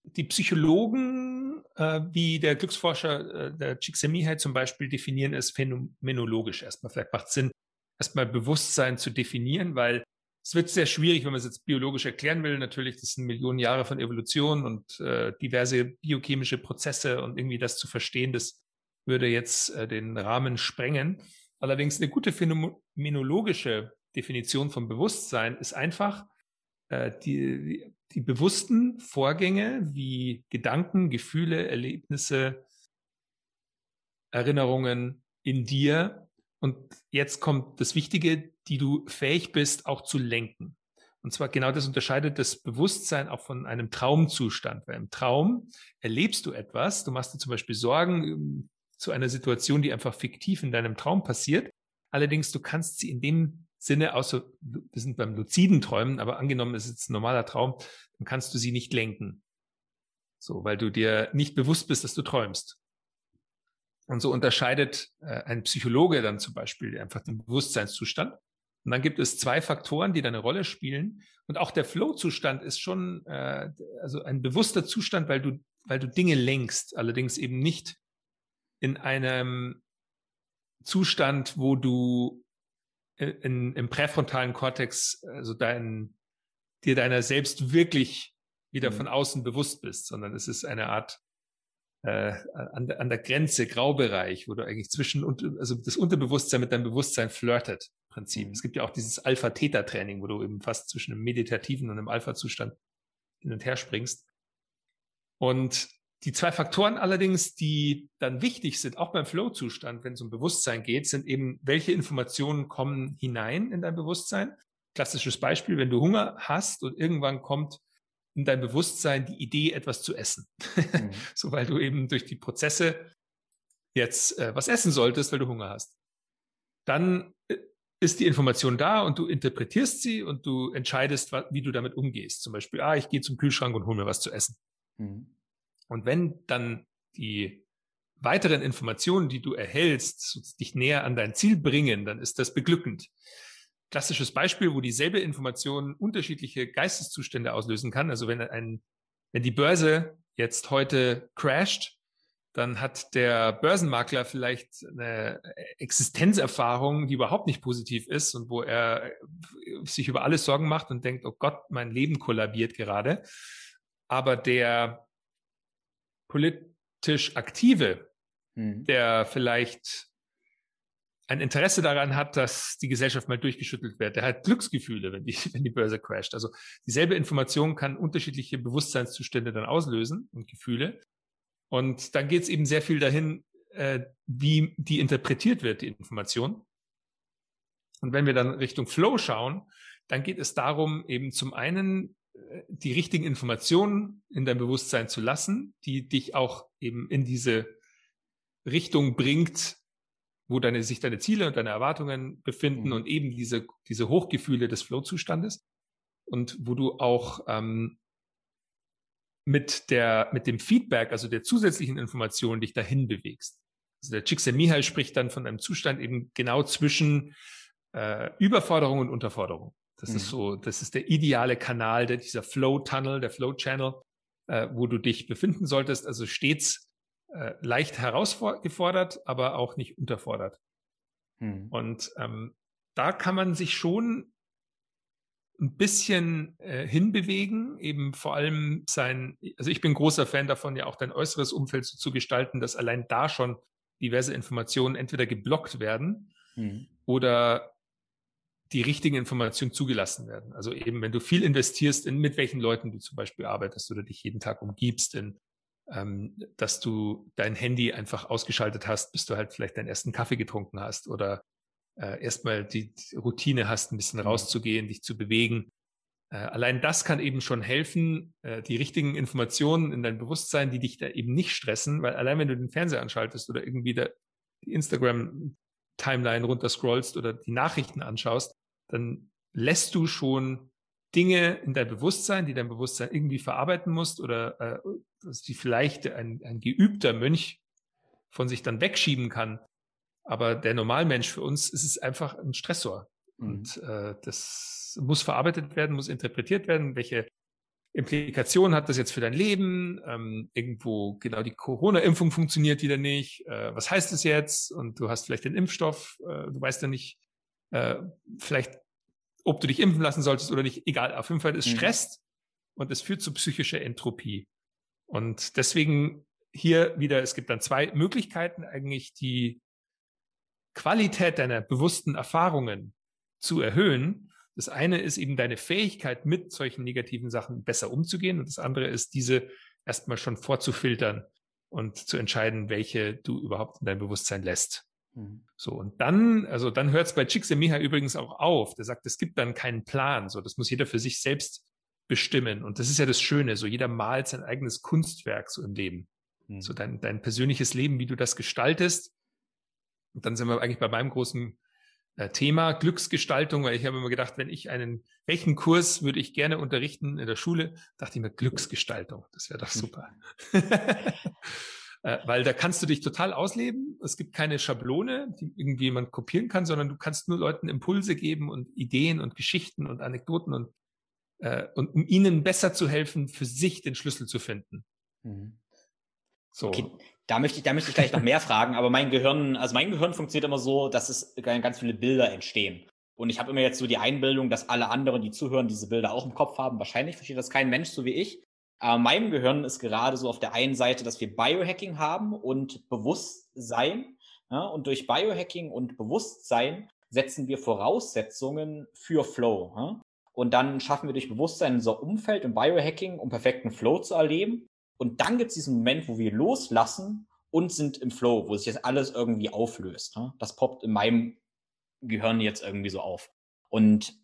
die Psychologen, äh, wie der Glücksforscher äh, der Csikszentmihalyi zum Beispiel definieren es phänomenologisch erstmal. Vielleicht macht es Sinn, erstmal Bewusstsein zu definieren, weil Es wird sehr schwierig, wenn man es jetzt biologisch erklären will. Natürlich, das sind Millionen Jahre von Evolution und äh, diverse biochemische Prozesse und irgendwie das zu verstehen, das würde jetzt äh, den Rahmen sprengen. Allerdings eine gute phänomenologische Definition von Bewusstsein ist einfach äh, die, die bewussten Vorgänge wie Gedanken, Gefühle, Erlebnisse, Erinnerungen in dir. Und jetzt kommt das Wichtige, die du fähig bist, auch zu lenken. Und zwar genau das unterscheidet das Bewusstsein auch von einem Traumzustand. Weil im Traum erlebst du etwas, du machst dir zum Beispiel Sorgen ähm, zu einer Situation, die einfach fiktiv in deinem Traum passiert. Allerdings, du kannst sie in dem Sinne, außer wir sind beim luziden Träumen, aber angenommen, es ist jetzt ein normaler Traum, dann kannst du sie nicht lenken. So, weil du dir nicht bewusst bist, dass du träumst. Und so unterscheidet äh, ein Psychologe dann zum Beispiel einfach den Bewusstseinszustand. Und dann gibt es zwei Faktoren, die da eine Rolle spielen. Und auch der Flow-Zustand ist schon äh, also ein bewusster Zustand, weil du, weil du Dinge lenkst, allerdings eben nicht in einem Zustand, wo du in, im präfrontalen Kortex, also dein, dir deiner selbst wirklich wieder mhm. von außen bewusst bist, sondern es ist eine Art äh, an, an der Grenze, Graubereich, wo du eigentlich zwischen, also das Unterbewusstsein mit deinem Bewusstsein flirtet, Prinzip. Mhm. Es gibt ja auch dieses Alpha-Theta-Training, wo du eben fast zwischen einem meditativen und einem Alpha-Zustand hin und her springst. Und die zwei Faktoren allerdings, die dann wichtig sind, auch beim Flow-Zustand, wenn es um Bewusstsein geht, sind eben, welche Informationen kommen hinein in dein Bewusstsein. Klassisches Beispiel, wenn du Hunger hast und irgendwann kommt in dein Bewusstsein die Idee, etwas zu essen. Mhm. so weil du eben durch die Prozesse jetzt äh, was essen solltest, weil du Hunger hast. Dann äh, ist die Information da und du interpretierst sie und du entscheidest, wie du damit umgehst. Zum Beispiel, ah, ich gehe zum Kühlschrank und hole mir was zu essen. Mhm. Und wenn dann die weiteren Informationen, die du erhältst, dich näher an dein Ziel bringen, dann ist das beglückend. Klassisches Beispiel, wo dieselbe Information unterschiedliche Geisteszustände auslösen kann. Also wenn ein, wenn die Börse jetzt heute crasht, dann hat der Börsenmakler vielleicht eine Existenzerfahrung, die überhaupt nicht positiv ist und wo er sich über alles Sorgen macht und denkt, oh Gott, mein Leben kollabiert gerade. Aber der politisch Aktive, mhm. der vielleicht ein Interesse daran hat, dass die Gesellschaft mal durchgeschüttelt wird. Der hat Glücksgefühle, wenn die, wenn die Börse crasht. Also dieselbe Information kann unterschiedliche Bewusstseinszustände dann auslösen und Gefühle. Und dann geht es eben sehr viel dahin, äh, wie die interpretiert wird, die Information. Und wenn wir dann Richtung Flow schauen, dann geht es darum, eben zum einen die richtigen Informationen in dein Bewusstsein zu lassen, die dich auch eben in diese Richtung bringt, wo deine, sich deine Ziele und deine Erwartungen befinden mhm. und eben diese, diese Hochgefühle des Flow-Zustandes und wo du auch ähm, mit der, mit dem Feedback, also der zusätzlichen Informationen dich dahin bewegst. Also der Csikszentmihalyi spricht dann von einem Zustand eben genau zwischen äh, Überforderung und Unterforderung. Das mhm. ist so, das ist der ideale Kanal, der, dieser Flow-Tunnel, der Flow-Channel, äh, wo du dich befinden solltest. Also stets äh, leicht herausgefordert, aber auch nicht unterfordert. Mhm. Und ähm, da kann man sich schon ein bisschen äh, hinbewegen, eben vor allem sein, also ich bin großer Fan davon, ja auch dein äußeres Umfeld so zu gestalten, dass allein da schon diverse Informationen entweder geblockt werden mhm. oder die richtigen Informationen zugelassen werden. Also eben, wenn du viel investierst in mit welchen Leuten du zum Beispiel arbeitest oder dich jeden Tag umgibst, in, ähm, dass du dein Handy einfach ausgeschaltet hast, bis du halt vielleicht deinen ersten Kaffee getrunken hast oder äh, erstmal die, Routine hast, ein bisschen mhm. rauszugehen, dich zu bewegen. Äh, allein das kann eben schon helfen, äh, die richtigen Informationen in dein Bewusstsein, die dich da eben nicht stressen, weil allein wenn du den Fernseher anschaltest oder irgendwie die Instagram Timeline runterscrollst oder die Nachrichten anschaust, dann lässt du schon Dinge in dein Bewusstsein, die dein Bewusstsein irgendwie verarbeiten musst oder äh, die vielleicht ein, ein geübter Mönch von sich dann wegschieben kann. Aber der Normalmensch für uns ist es einfach ein Stressor. Mhm. Und äh, das muss verarbeitet werden, muss interpretiert werden. Welche Implikationen hat das jetzt für dein Leben? Ähm, irgendwo genau die Corona-Impfung funktioniert wieder nicht. Äh, was heißt es jetzt? Und du hast vielleicht den Impfstoff, äh, du weißt ja nicht, äh, vielleicht ob du dich impfen lassen solltest oder nicht, egal. Auf jeden Fall, es Mhm. stresst und es führt zu psychischer Entropie. Und deswegen hier wieder, es gibt dann zwei Möglichkeiten eigentlich, die Qualität deiner bewussten Erfahrungen zu erhöhen. Das eine ist eben deine Fähigkeit, mit solchen negativen Sachen besser umzugehen. Und das andere ist, diese erstmal schon vorzufiltern und zu entscheiden, welche du überhaupt in dein Bewusstsein lässt. Mhm. So, und dann, also dann hört es bei Csikszentmihalyi übrigens auch auf. Der sagt, es gibt dann keinen Plan. So, das muss jeder für sich selbst bestimmen. Und das ist ja das Schöne. So, jeder malt sein eigenes Kunstwerk so im Leben. Mhm. So dein, dein persönliches Leben, wie du das gestaltest. Und dann sind wir eigentlich bei meinem großen Thema Glücksgestaltung, weil ich habe immer gedacht, wenn ich einen, welchen Kurs würde ich gerne unterrichten in der Schule, dachte ich mir Glücksgestaltung, das wäre doch super. äh, weil da kannst du dich total ausleben. Es gibt keine Schablone, die irgendwie jemand kopieren kann, sondern du kannst nur Leuten Impulse geben und Ideen und Geschichten und Anekdoten und, äh, und um ihnen besser zu helfen, für sich den Schlüssel zu finden. Mhm. So. Okay, da möchte ich, da möchte ich gleich noch mehr fragen, aber mein Gehirn, also mein Gehirn funktioniert immer so, dass es ganz viele Bilder entstehen. Und ich habe immer jetzt so die Einbildung, dass alle anderen, die zuhören, diese Bilder auch im Kopf haben. Wahrscheinlich versteht das kein Mensch, so wie ich. Aber meinem Gehirn ist gerade so auf der einen Seite, dass wir Biohacking haben und Bewusstsein. Ja, und durch Biohacking und Bewusstsein setzen wir Voraussetzungen für Flow. Ja? Und dann schaffen wir durch Bewusstsein unser Umfeld und Biohacking, um perfekten Flow zu erleben. Und dann gibt es diesen Moment, wo wir loslassen und sind im Flow, wo sich jetzt alles irgendwie auflöst. Ne? Das poppt in meinem Gehirn jetzt irgendwie so auf. Und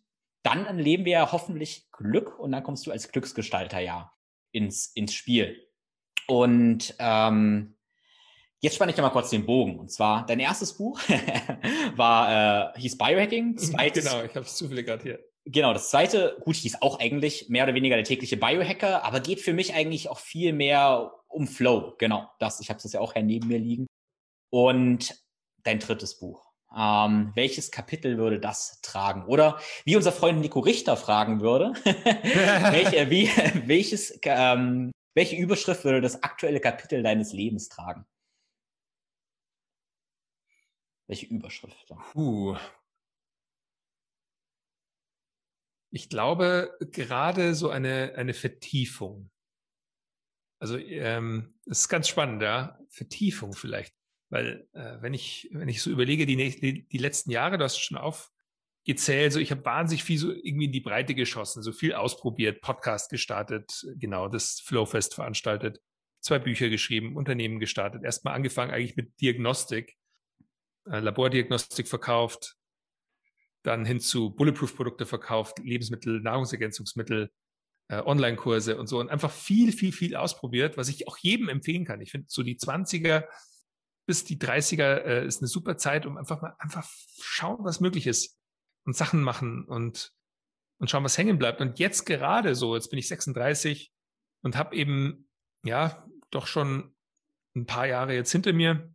dann erleben wir ja hoffentlich Glück und dann kommst du als Glücksgestalter ja ins, ins Spiel. Und ähm, jetzt spanne ich ja mal kurz den Bogen. Und zwar, dein erstes Buch war, äh, hieß Biohacking. Zweites, genau, ich habe es zufällig gerade hier. Genau, das zweite, gut, hieß auch eigentlich mehr oder weniger der tägliche Biohacker, aber geht für mich eigentlich auch viel mehr um Flow. Genau, das, ich habe das ja auch hier neben mir liegen. Und dein drittes Buch. Ähm, welches Kapitel würde das tragen? Oder wie unser Freund Nico Richter fragen würde, welche, wie, welches, ähm, welche Überschrift würde das aktuelle Kapitel deines Lebens tragen? Welche Überschrift? Uh, ich glaube, gerade so eine, eine Vertiefung. Also ähm, das ist ganz spannend, ja. Vertiefung vielleicht. Weil äh, wenn ich, wenn ich so überlege, die, die, die letzten Jahre, du hast schon aufgezählt, so ich habe wahnsinnig viel so irgendwie in die Breite geschossen, so viel ausprobiert, Podcast gestartet, genau, das Flowfest veranstaltet, zwei Bücher geschrieben, Unternehmen gestartet, erstmal angefangen eigentlich mit Diagnostik, äh, Labordiagnostik verkauft, dann hin zu Bulletproof-Produkte verkauft, Lebensmittel, Nahrungsergänzungsmittel, äh, Online-Kurse und so und einfach viel, viel, viel ausprobiert, was ich auch jedem empfehlen kann. Ich finde so die 20er bis die 30er äh, ist eine super Zeit, um einfach mal einfach schauen, was möglich ist und Sachen machen und und schauen, was hängen bleibt. Und jetzt gerade so, jetzt bin ich 36 und habe eben ja doch schon ein paar Jahre jetzt hinter mir,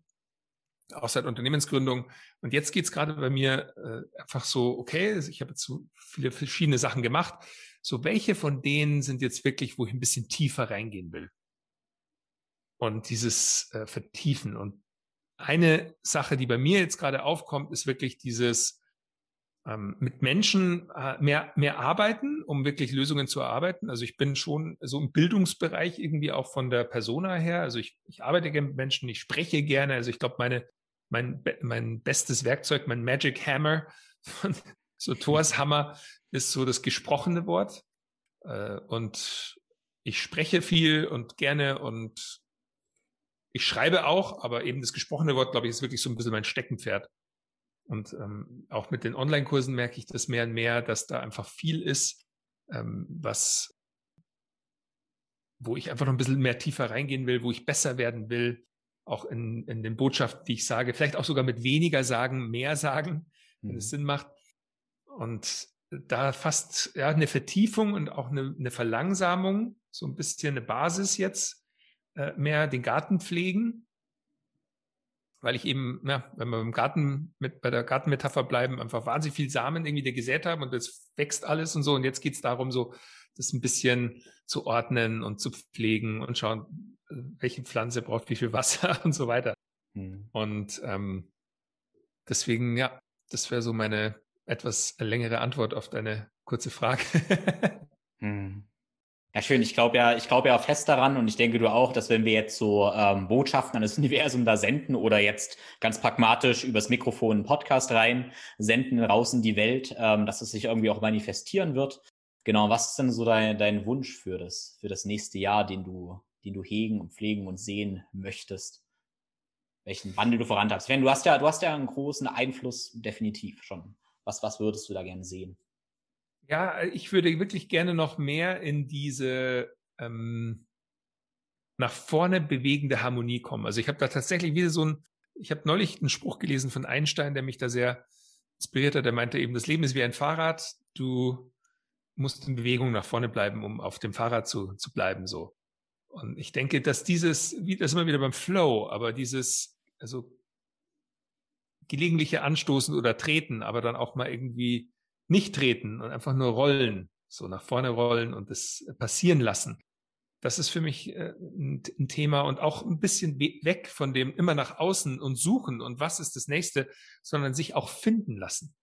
auch seit Unternehmensgründung. Und jetzt geht's gerade bei mir äh, einfach so, okay, ich habe jetzt so viele verschiedene Sachen gemacht. So, welche von denen sind jetzt wirklich, wo ich ein bisschen tiefer reingehen will? Und dieses äh, Vertiefen. Und eine Sache, die bei mir jetzt gerade aufkommt, ist wirklich dieses ähm, mit Menschen äh, mehr, mehr arbeiten, um wirklich Lösungen zu erarbeiten. Also ich bin schon so im Bildungsbereich irgendwie auch von der Persona her. Also ich, ich arbeite gerne mit Menschen, ich spreche gerne. Also ich glaube, meine, mein, mein bestes Werkzeug, mein Magic Hammer so Thors Hammer ist so das gesprochene Wort. Äh, und ich spreche viel und gerne und ich schreibe auch, aber eben das gesprochene Wort, glaube ich, ist wirklich so ein bisschen mein Steckenpferd. Und ähm, auch mit den Online-Kursen merke ich das mehr und mehr, dass da einfach viel ist, ähm, was, wo ich einfach noch ein bisschen mehr tiefer reingehen will, wo ich besser werden will, auch in, in den Botschaften, die ich sage, vielleicht auch sogar mit weniger sagen, mehr sagen, wenn mhm. es Sinn macht. Und da fast ja eine Vertiefung und auch eine, eine Verlangsamung, so ein bisschen eine Basis jetzt äh, mehr den Garten pflegen, weil ich eben, ja, wenn wir im Garten mit bei der Gartenmetapher bleiben, einfach wahnsinnig viel Samen irgendwie gesät haben und das wächst alles und so. Und jetzt geht's darum, so das ein bisschen zu ordnen und zu pflegen und schauen, welche Pflanze braucht wie viel Wasser und so weiter. Mhm. Und ähm, deswegen, ja, das wäre so meine etwas längere Antwort auf deine kurze Frage. hm. Ja, schön. Ich glaube ja, ich glaube ja fest daran und ich denke du auch, dass wenn wir jetzt so ähm, Botschaften an das Universum da senden oder jetzt ganz pragmatisch übers Mikrofon einen Podcast rein senden raus in die Welt, ähm, dass es sich irgendwie auch manifestieren wird. Genau, was ist denn so dein, dein Wunsch für das, für das nächste Jahr, den du, den du hegen und pflegen und sehen möchtest? Welchen Wandel du vorantreibst? Du hast ja, du hast ja einen großen Einfluss definitiv schon. Was, was würdest du da gerne sehen? Ja, ich würde wirklich gerne noch mehr in diese ähm, nach vorne bewegende Harmonie kommen. Also ich habe da tatsächlich wieder so ein, ich habe neulich einen Spruch gelesen von Einstein, der mich da sehr inspiriert hat. Der meinte eben, das Leben ist wie ein Fahrrad. Du musst in Bewegung nach vorne bleiben, um auf dem Fahrrad zu, zu bleiben, so. Und ich denke, dass dieses, wie das immer wieder beim Flow, aber dieses, also gelegentliche Anstoßen oder Treten, aber dann auch mal irgendwie nicht treten und einfach nur rollen, so nach vorne rollen und das passieren lassen. Das ist für mich äh, ein, Thema und auch ein bisschen weg von dem immer nach außen und suchen und was ist das nächste, sondern sich auch finden lassen.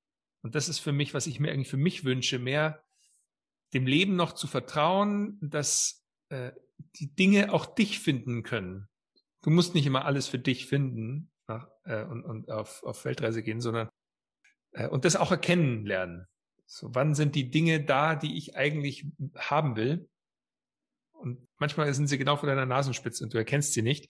Und das ist für mich, was ich mir eigentlich für mich wünsche, mehr dem Leben noch zu vertrauen, dass äh, die Dinge auch dich finden können. Du musst nicht immer alles für dich finden nach, äh, und, und auf, auf Weltreise gehen, sondern äh, und das auch erkennen lernen. So, wann sind die Dinge da, die ich eigentlich haben will? Und manchmal sind sie genau vor deiner Nasenspitze und du erkennst sie nicht.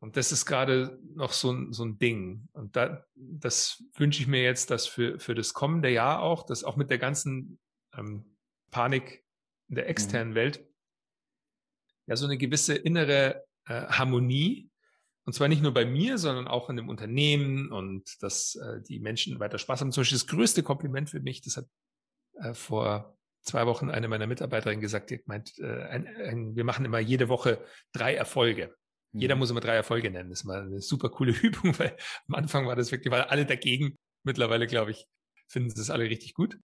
Und das ist gerade noch so ein, so ein Ding. Und da, das wünsche ich mir jetzt, dass für, für das kommende Jahr auch, dass auch mit der ganzen ähm, Panik in der mhm. externen. Welt, ja, so eine gewisse innere äh, Harmonie und zwar nicht nur bei mir, sondern auch in dem Unternehmen und dass äh, die Menschen weiter Spaß haben. Zum Beispiel das größte Kompliment für mich, das hat äh, vor zwei Wochen eine meiner Mitarbeiterinnen gesagt, die meint, äh, ein, ein, wir machen immer jede Woche drei Erfolge. Mhm. Jeder muss immer drei Erfolge nennen. Das ist mal eine super coole Übung, weil am Anfang war das wirklich, weil alle dagegen. Mittlerweile, glaube ich, finden sie das alle richtig gut.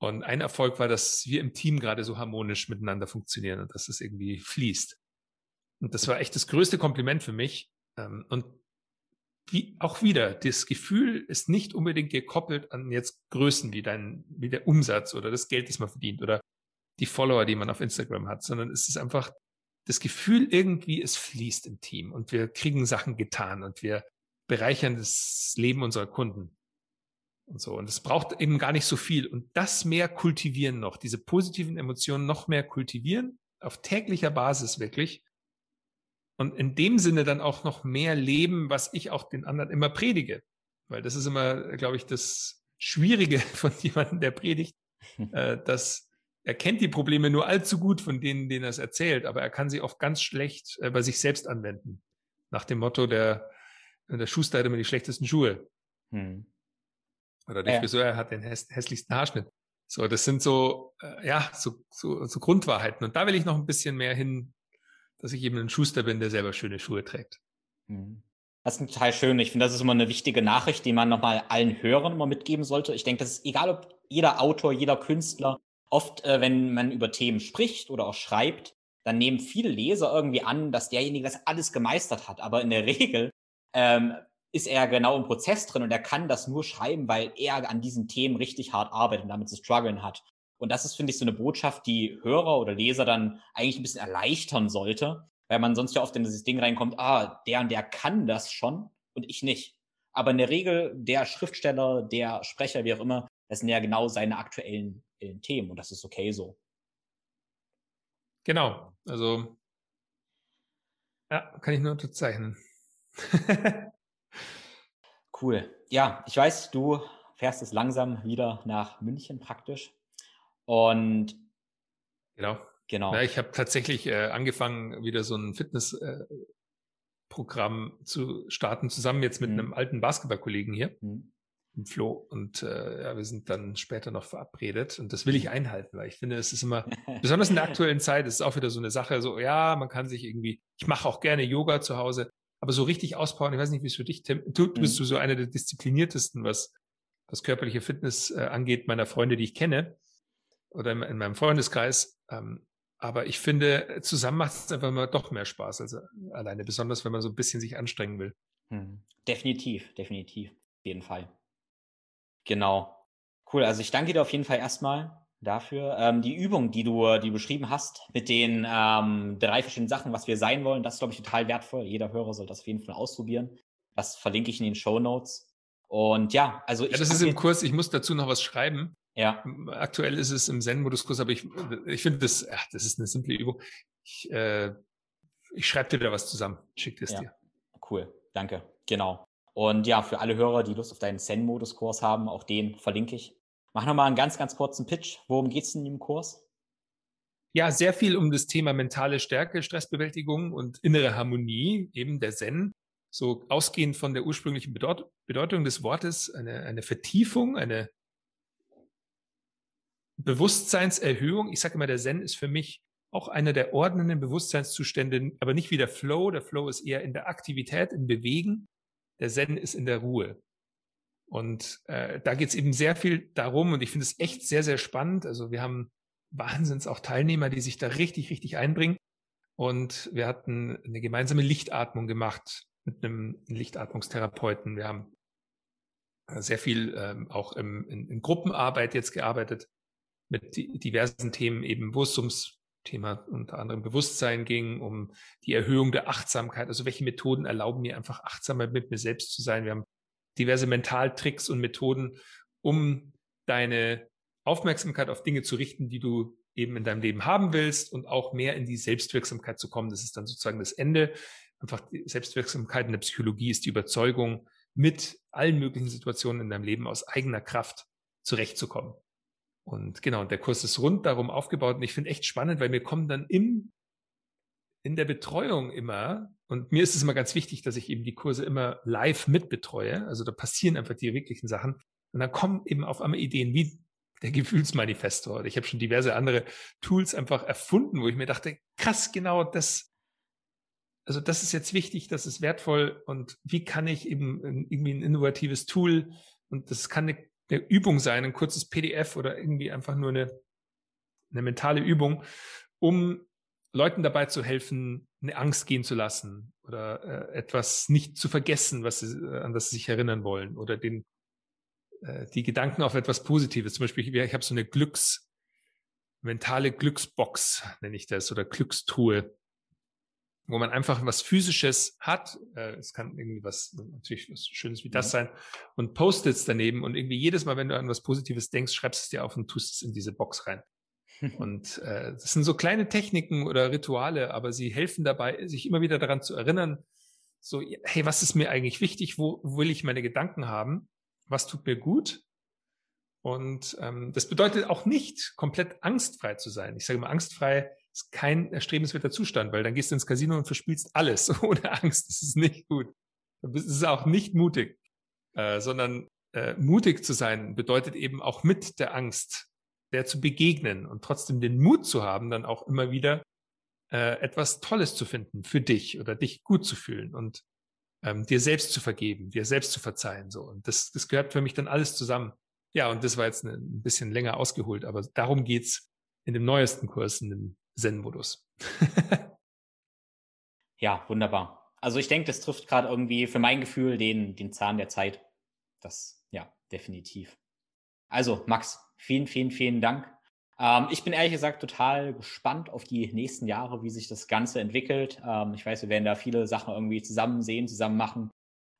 Und ein Erfolg war, dass wir im Team gerade so harmonisch miteinander funktionieren und dass es irgendwie fließt. Und das war echt das größte Kompliment für mich, ähm, und wie, auch wieder, das Gefühl ist nicht unbedingt gekoppelt an jetzt Größen wie dein, wie der Umsatz oder das Geld, das man verdient oder die Follower, die man auf Instagram hat, sondern es ist einfach das Gefühl irgendwie, es fließt im Team und wir kriegen Sachen getan und wir bereichern das Leben unserer Kunden und so. Und es braucht eben gar nicht so viel. Und das mehr kultivieren noch, diese positiven Emotionen noch mehr kultivieren, auf täglicher Basis wirklich und in dem Sinne dann auch noch mehr leben, was ich auch den anderen immer predige. Weil das ist immer, glaube ich, das Schwierige von jemandem, der predigt, äh, dass er kennt die Probleme nur allzu gut von denen, denen er es erzählt, aber er kann sie oft ganz schlecht äh, bei sich selbst anwenden. Nach dem Motto, der, der Schuster hat immer die schlechtesten Schuhe. Hm. Oder der ja. Friseur hat den häss hässlichsten Haarschnitt. So, das sind so, äh, ja, so, so, so Grundwahrheiten. Und da will ich noch ein bisschen mehr hin, dass ich eben ein Schuster bin, der selber schöne Schuhe trägt. Mhm. Das ist total schön. Ich finde, das ist immer eine wichtige Nachricht, die man nochmal allen Hörern immer mitgeben sollte. Ich denke, das ist egal, ob jeder Autor, jeder Künstler, oft, äh, wenn man über Themen spricht oder auch schreibt, dann nehmen viele Leser irgendwie an, dass derjenige das alles gemeistert hat. Aber in der Regel ähm, ist er genau im Prozess drin und er kann das nur schreiben, weil er an diesen Themen richtig hart arbeitet und damit zu strugglen hat. Und das ist, finde ich, so eine Botschaft, die Hörer oder Leser dann eigentlich ein bisschen erleichtern sollte, weil man sonst ja oft in dieses Ding reinkommt, ah, der und der kann das schon und ich nicht. Aber in der Regel, der Schriftsteller, der Sprecher, wie auch immer, das sind ja genau seine aktuellen äh, Themen und das ist okay so. Genau, also ja, kann ich nur unterzeichnen. cool. Ja, ich weiß, du fährst es langsam wieder nach München praktisch. Und genau. Genau. Ja, ich habe tatsächlich äh, angefangen, wieder so ein Fitnessprogramm äh, zu starten, zusammen jetzt mit mhm. einem alten Basketballkollegen hier, mhm. Flo. Und äh, ja, wir sind dann später noch verabredet. Und das will ich einhalten, weil ich finde, es ist immer, besonders in der aktuellen Zeit, ist es auch wieder so eine Sache, so, ja, man kann sich irgendwie, ich mache auch gerne Yoga zu Hause, aber so richtig auspowern, ich weiß nicht, wie es für dich, Tim, du, du bist mhm. du so einer der diszipliniertesten, was, was körperliche Fitness äh, angeht, meiner Freunde, die ich kenne oder in, in meinem Freundeskreis. Ähm, aber ich finde, zusammen macht es einfach mal doch mehr Spaß als alleine, besonders wenn man so ein bisschen sich anstrengen will. Hm. Definitiv, definitiv, auf jeden Fall. Genau. Cool. Also ich danke dir auf jeden Fall erstmal dafür. Ähm, die Übung, die du, die du beschrieben hast, mit den ähm, drei verschiedenen Sachen, was wir sein wollen, das ist, glaube ich, total wertvoll. Jeder Hörer soll das auf jeden Fall ausprobieren. Das verlinke ich in den Show Notes. Und ja, also ich. Ja, das ist im Kurs, ich muss dazu noch was schreiben. Ja. Aktuell ist es im Zen-Modus-Kurs, aber ich, ich finde das, ach, das ist eine simple Übung. Ich, äh, ich schreibe dir da was zusammen, schick es ja. dir. Cool, danke. Genau. Und ja, für alle Hörer, die Lust auf deinen Zen-Modus-Kurs haben, auch den verlinke ich Mach nochmal einen ganz, ganz kurzen Pitch. Worum geht es denn im Kurs? Ja, sehr viel um das Thema mentale Stärke, Stressbewältigung und innere Harmonie, eben der Zen. So ausgehend von der ursprünglichen Bedeut Bedeutung des Wortes, eine, eine Vertiefung, eine Bewusstseinserhöhung. Ich sage immer, der Zen ist für mich auch einer der ordnenden Bewusstseinszustände, aber nicht wie der Flow. Der Flow ist eher in der Aktivität, im Bewegen. Der Zen ist in der Ruhe. Und äh, da geht es eben sehr viel darum und ich finde es echt sehr, sehr spannend. Also wir haben wahnsinns auch Teilnehmer, die sich da richtig, richtig einbringen. Und wir hatten eine gemeinsame Lichtatmung gemacht mit einem Lichtatmungstherapeuten. Wir haben äh, sehr viel ähm, auch im, in, in Gruppenarbeit jetzt gearbeitet mit diversen Themen eben, wo es ums Thema unter anderem Bewusstsein ging, um die Erhöhung der Achtsamkeit. Also welche Methoden erlauben mir einfach achtsamer mit mir selbst zu sein. Wir haben diverse Mentaltricks und Methoden, um deine Aufmerksamkeit auf Dinge zu richten, die du eben in deinem Leben haben willst und auch mehr in die Selbstwirksamkeit zu kommen. Das ist dann sozusagen das Ende. Einfach die Selbstwirksamkeit in der Psychologie ist die Überzeugung, mit allen möglichen Situationen in deinem Leben aus eigener Kraft zurechtzukommen. Und genau, der Kurs ist rund darum aufgebaut und ich finde echt spannend, weil wir kommen dann im in der Betreuung immer, und mir ist es immer ganz wichtig, dass ich eben die Kurse immer live mitbetreue, also da passieren einfach die wirklichen Sachen. Und dann kommen eben auf einmal Ideen wie der Gefühlsmanifestor. Oder ich habe schon diverse andere Tools einfach erfunden, wo ich mir dachte, krass, genau das, also das ist jetzt wichtig, das ist wertvoll und wie kann ich eben irgendwie ein innovatives Tool und das kann eine, eine Übung sein, ein kurzes PDF oder irgendwie einfach nur eine, eine mentale Übung, um Leuten dabei zu helfen, eine Angst gehen zu lassen oder äh, etwas nicht zu vergessen, was sie, äh, an das sie sich erinnern wollen oder den äh, die Gedanken auf etwas Positives. Zum Beispiel, ich habe so eine Glücks mentale Glücksbox nenne ich das oder Glückstruhe, wo man einfach was physisches hat. Äh, es kann irgendwie was natürlich was Schönes wie das mhm. sein und Post-its daneben und irgendwie jedes Mal, wenn du an was Positives denkst, schreibst es dir auf und tust es in diese Box rein. Und äh, das sind so kleine Techniken oder Rituale, aber sie helfen dabei, sich immer wieder daran zu erinnern, so, hey, was ist mir eigentlich wichtig? Wo, wo will ich meine Gedanken haben? Was tut mir gut? Und ähm, das bedeutet auch nicht, komplett angstfrei zu sein. Ich sage immer, angstfrei ist kein erstrebenswerter Zustand, weil dann gehst du ins Casino und verspielst alles ohne Angst. Das ist nicht gut. Das ist auch nicht mutig, äh, sondern äh, mutig zu sein bedeutet eben auch mit der Angst der zu begegnen und trotzdem den Mut zu haben, dann auch immer wieder äh, etwas Tolles zu finden für dich oder dich gut zu fühlen und ähm, dir selbst zu vergeben, dir selbst zu verzeihen. So. Und das, das gehört für mich dann alles zusammen. Ja, und das war jetzt eine, ein bisschen länger ausgeholt, aber darum geht's in dem neuesten Kurs, in dem Zen-Modus. ja, wunderbar. Also ich denke, das trifft gerade irgendwie für mein Gefühl den, den Zahn der Zeit. Das, ja, definitiv. Also, Max, vielen, vielen, vielen Dank. Ähm, ich bin ehrlich gesagt total gespannt auf die nächsten Jahre, wie sich das Ganze entwickelt. Ähm, ich weiß, wir werden da viele Sachen irgendwie zusammen sehen, zusammen machen.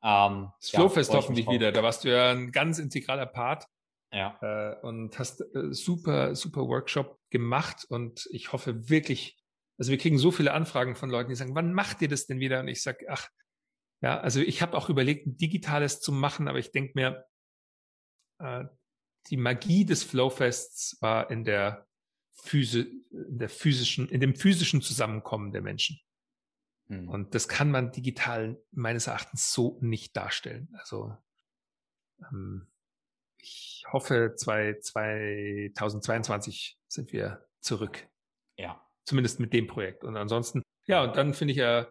Ähm, das ja, Flowfest hoffentlich wieder. Da warst du ja ein ganz integraler Part. Ja. Äh, und hast äh, super, super Workshop gemacht. Und ich hoffe wirklich, also wir kriegen so viele Anfragen von Leuten, die sagen, wann macht ihr das denn wieder? Und ich sage, ach, ja, also ich habe auch überlegt, ein digitales zu machen, aber ich denke mir, äh, die Magie des Flowfests war in der, Physi in der physischen, in dem physischen Zusammenkommen der Menschen. Hm. Und das kann man digital meines Erachtens so nicht darstellen. Also ähm, ich hoffe, zwei, 2022 sind wir zurück. Ja. Zumindest mit dem Projekt. Und ansonsten, ja, und dann finde ich ja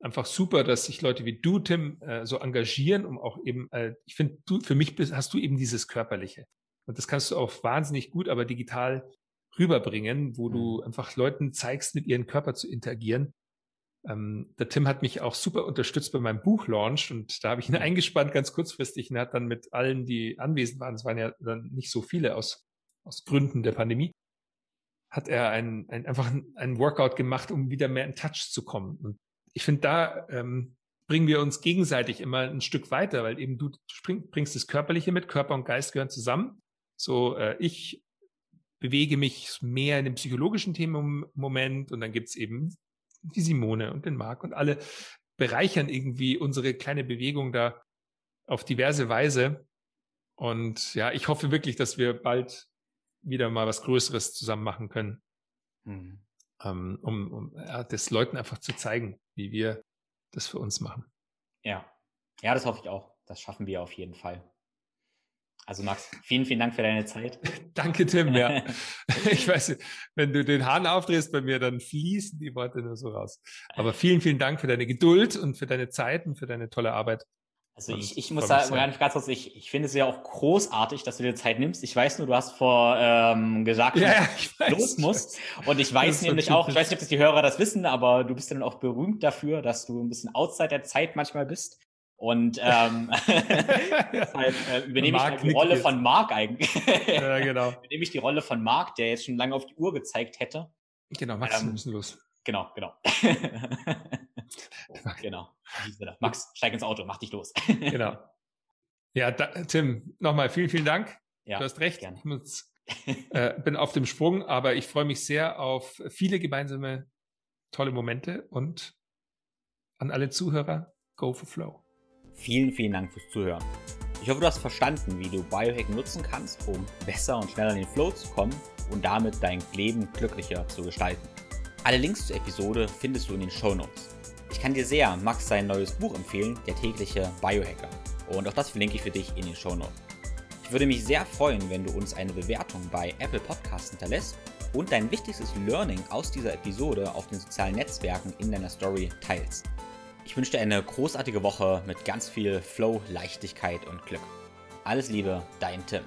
einfach super, dass sich Leute wie du, Tim, äh, so engagieren, um auch eben, äh, ich finde, du, für mich bist, hast du eben dieses Körperliche. Und das kannst du auch wahnsinnig gut, aber digital rüberbringen, wo du mhm. einfach Leuten zeigst, mit ihrem Körper zu interagieren. ähm, der Tim hat mich auch super unterstützt bei meinem Buchlaunch und da habe ich ihn eingespannt ganz kurzfristig und er hat dann mit allen, die anwesend waren, es waren ja dann nicht so viele aus, aus Gründen der Pandemie, hat er ein, ein, einfach ein Workout gemacht, um wieder mehr in Touch zu kommen. Und ich finde, da ähm, bringen wir uns gegenseitig immer ein Stück weiter, weil eben du spring, bringst das Körperliche mit, Körper und Geist gehören zusammen. So, äh, ich bewege mich mehr in dem psychologischen Thema im Moment und dann gibt's eben die Simone und den Marc und alle bereichern irgendwie unsere kleine Bewegung da auf diverse Weise. Und ja, ich hoffe wirklich, dass wir bald wieder mal was Größeres zusammen machen können, mhm. ähm, um, um ja, das Leuten einfach zu zeigen, wie wir das für uns machen. Ja, ja, das hoffe ich auch. Das schaffen wir auf jeden Fall. Also Max, vielen, vielen Dank für deine Zeit. Danke, Tim. Ja. ich weiß, wenn du den Hahn aufdrehst bei mir, dann fließen die Worte nur so raus. Aber vielen, vielen Dank für deine Geduld und für deine Zeit und für deine tolle Arbeit. Also ich, ich muss sagen, ganz kurz, ich, ich finde es ja auch großartig, dass du dir Zeit nimmst. Ich weiß nur, du hast vor ähm, gesagt, ja, ja, los musst. Und ich weiß nämlich auch, ich weiß nicht, ob das die Hörer das wissen, aber du bist ja dann auch berühmt dafür, dass du ein bisschen outside der Zeit manchmal bist. Und ähm, deshalb äh, übernehme Mark ich die Rolle jetzt. von Mark eigentlich. ja, genau. übernehme ich die Rolle von Mark, der jetzt schon lange auf die Uhr gezeigt hätte. Genau, Max, ähm, wir müssen los. Genau, genau. genau. Max, steig ins Auto, mach dich los. genau. Ja, da, Tim, nochmal vielen, vielen Dank. Ja, du hast recht. Gerne. Ich muss, äh, bin auf dem Sprung, aber ich freue mich sehr auf viele gemeinsame tolle Momente und an alle Zuhörer, go for flow. Vielen, vielen Dank fürs Zuhören. Ich hoffe, du hast verstanden, wie du Biohack nutzen kannst, um besser und schneller in den Flow zu kommen und damit dein Leben glücklicher zu gestalten. Alle Links zur Episode findest du in den Show Notes. Ich kann dir sehr Max sein neues Buch empfehlen, Der tägliche Biohacker. Und auch das verlinke ich für dich in den Show Notes. Ich würde mich sehr freuen, wenn du uns eine Bewertung bei Apple Podcasts hinterlässt und dein wichtigstes Learning aus dieser Episode auf den sozialen Netzwerken in deiner Story teilst. Ich wünsche dir eine großartige Woche mit ganz viel Flow, Leichtigkeit und Glück. Alles Liebe, dein Tim.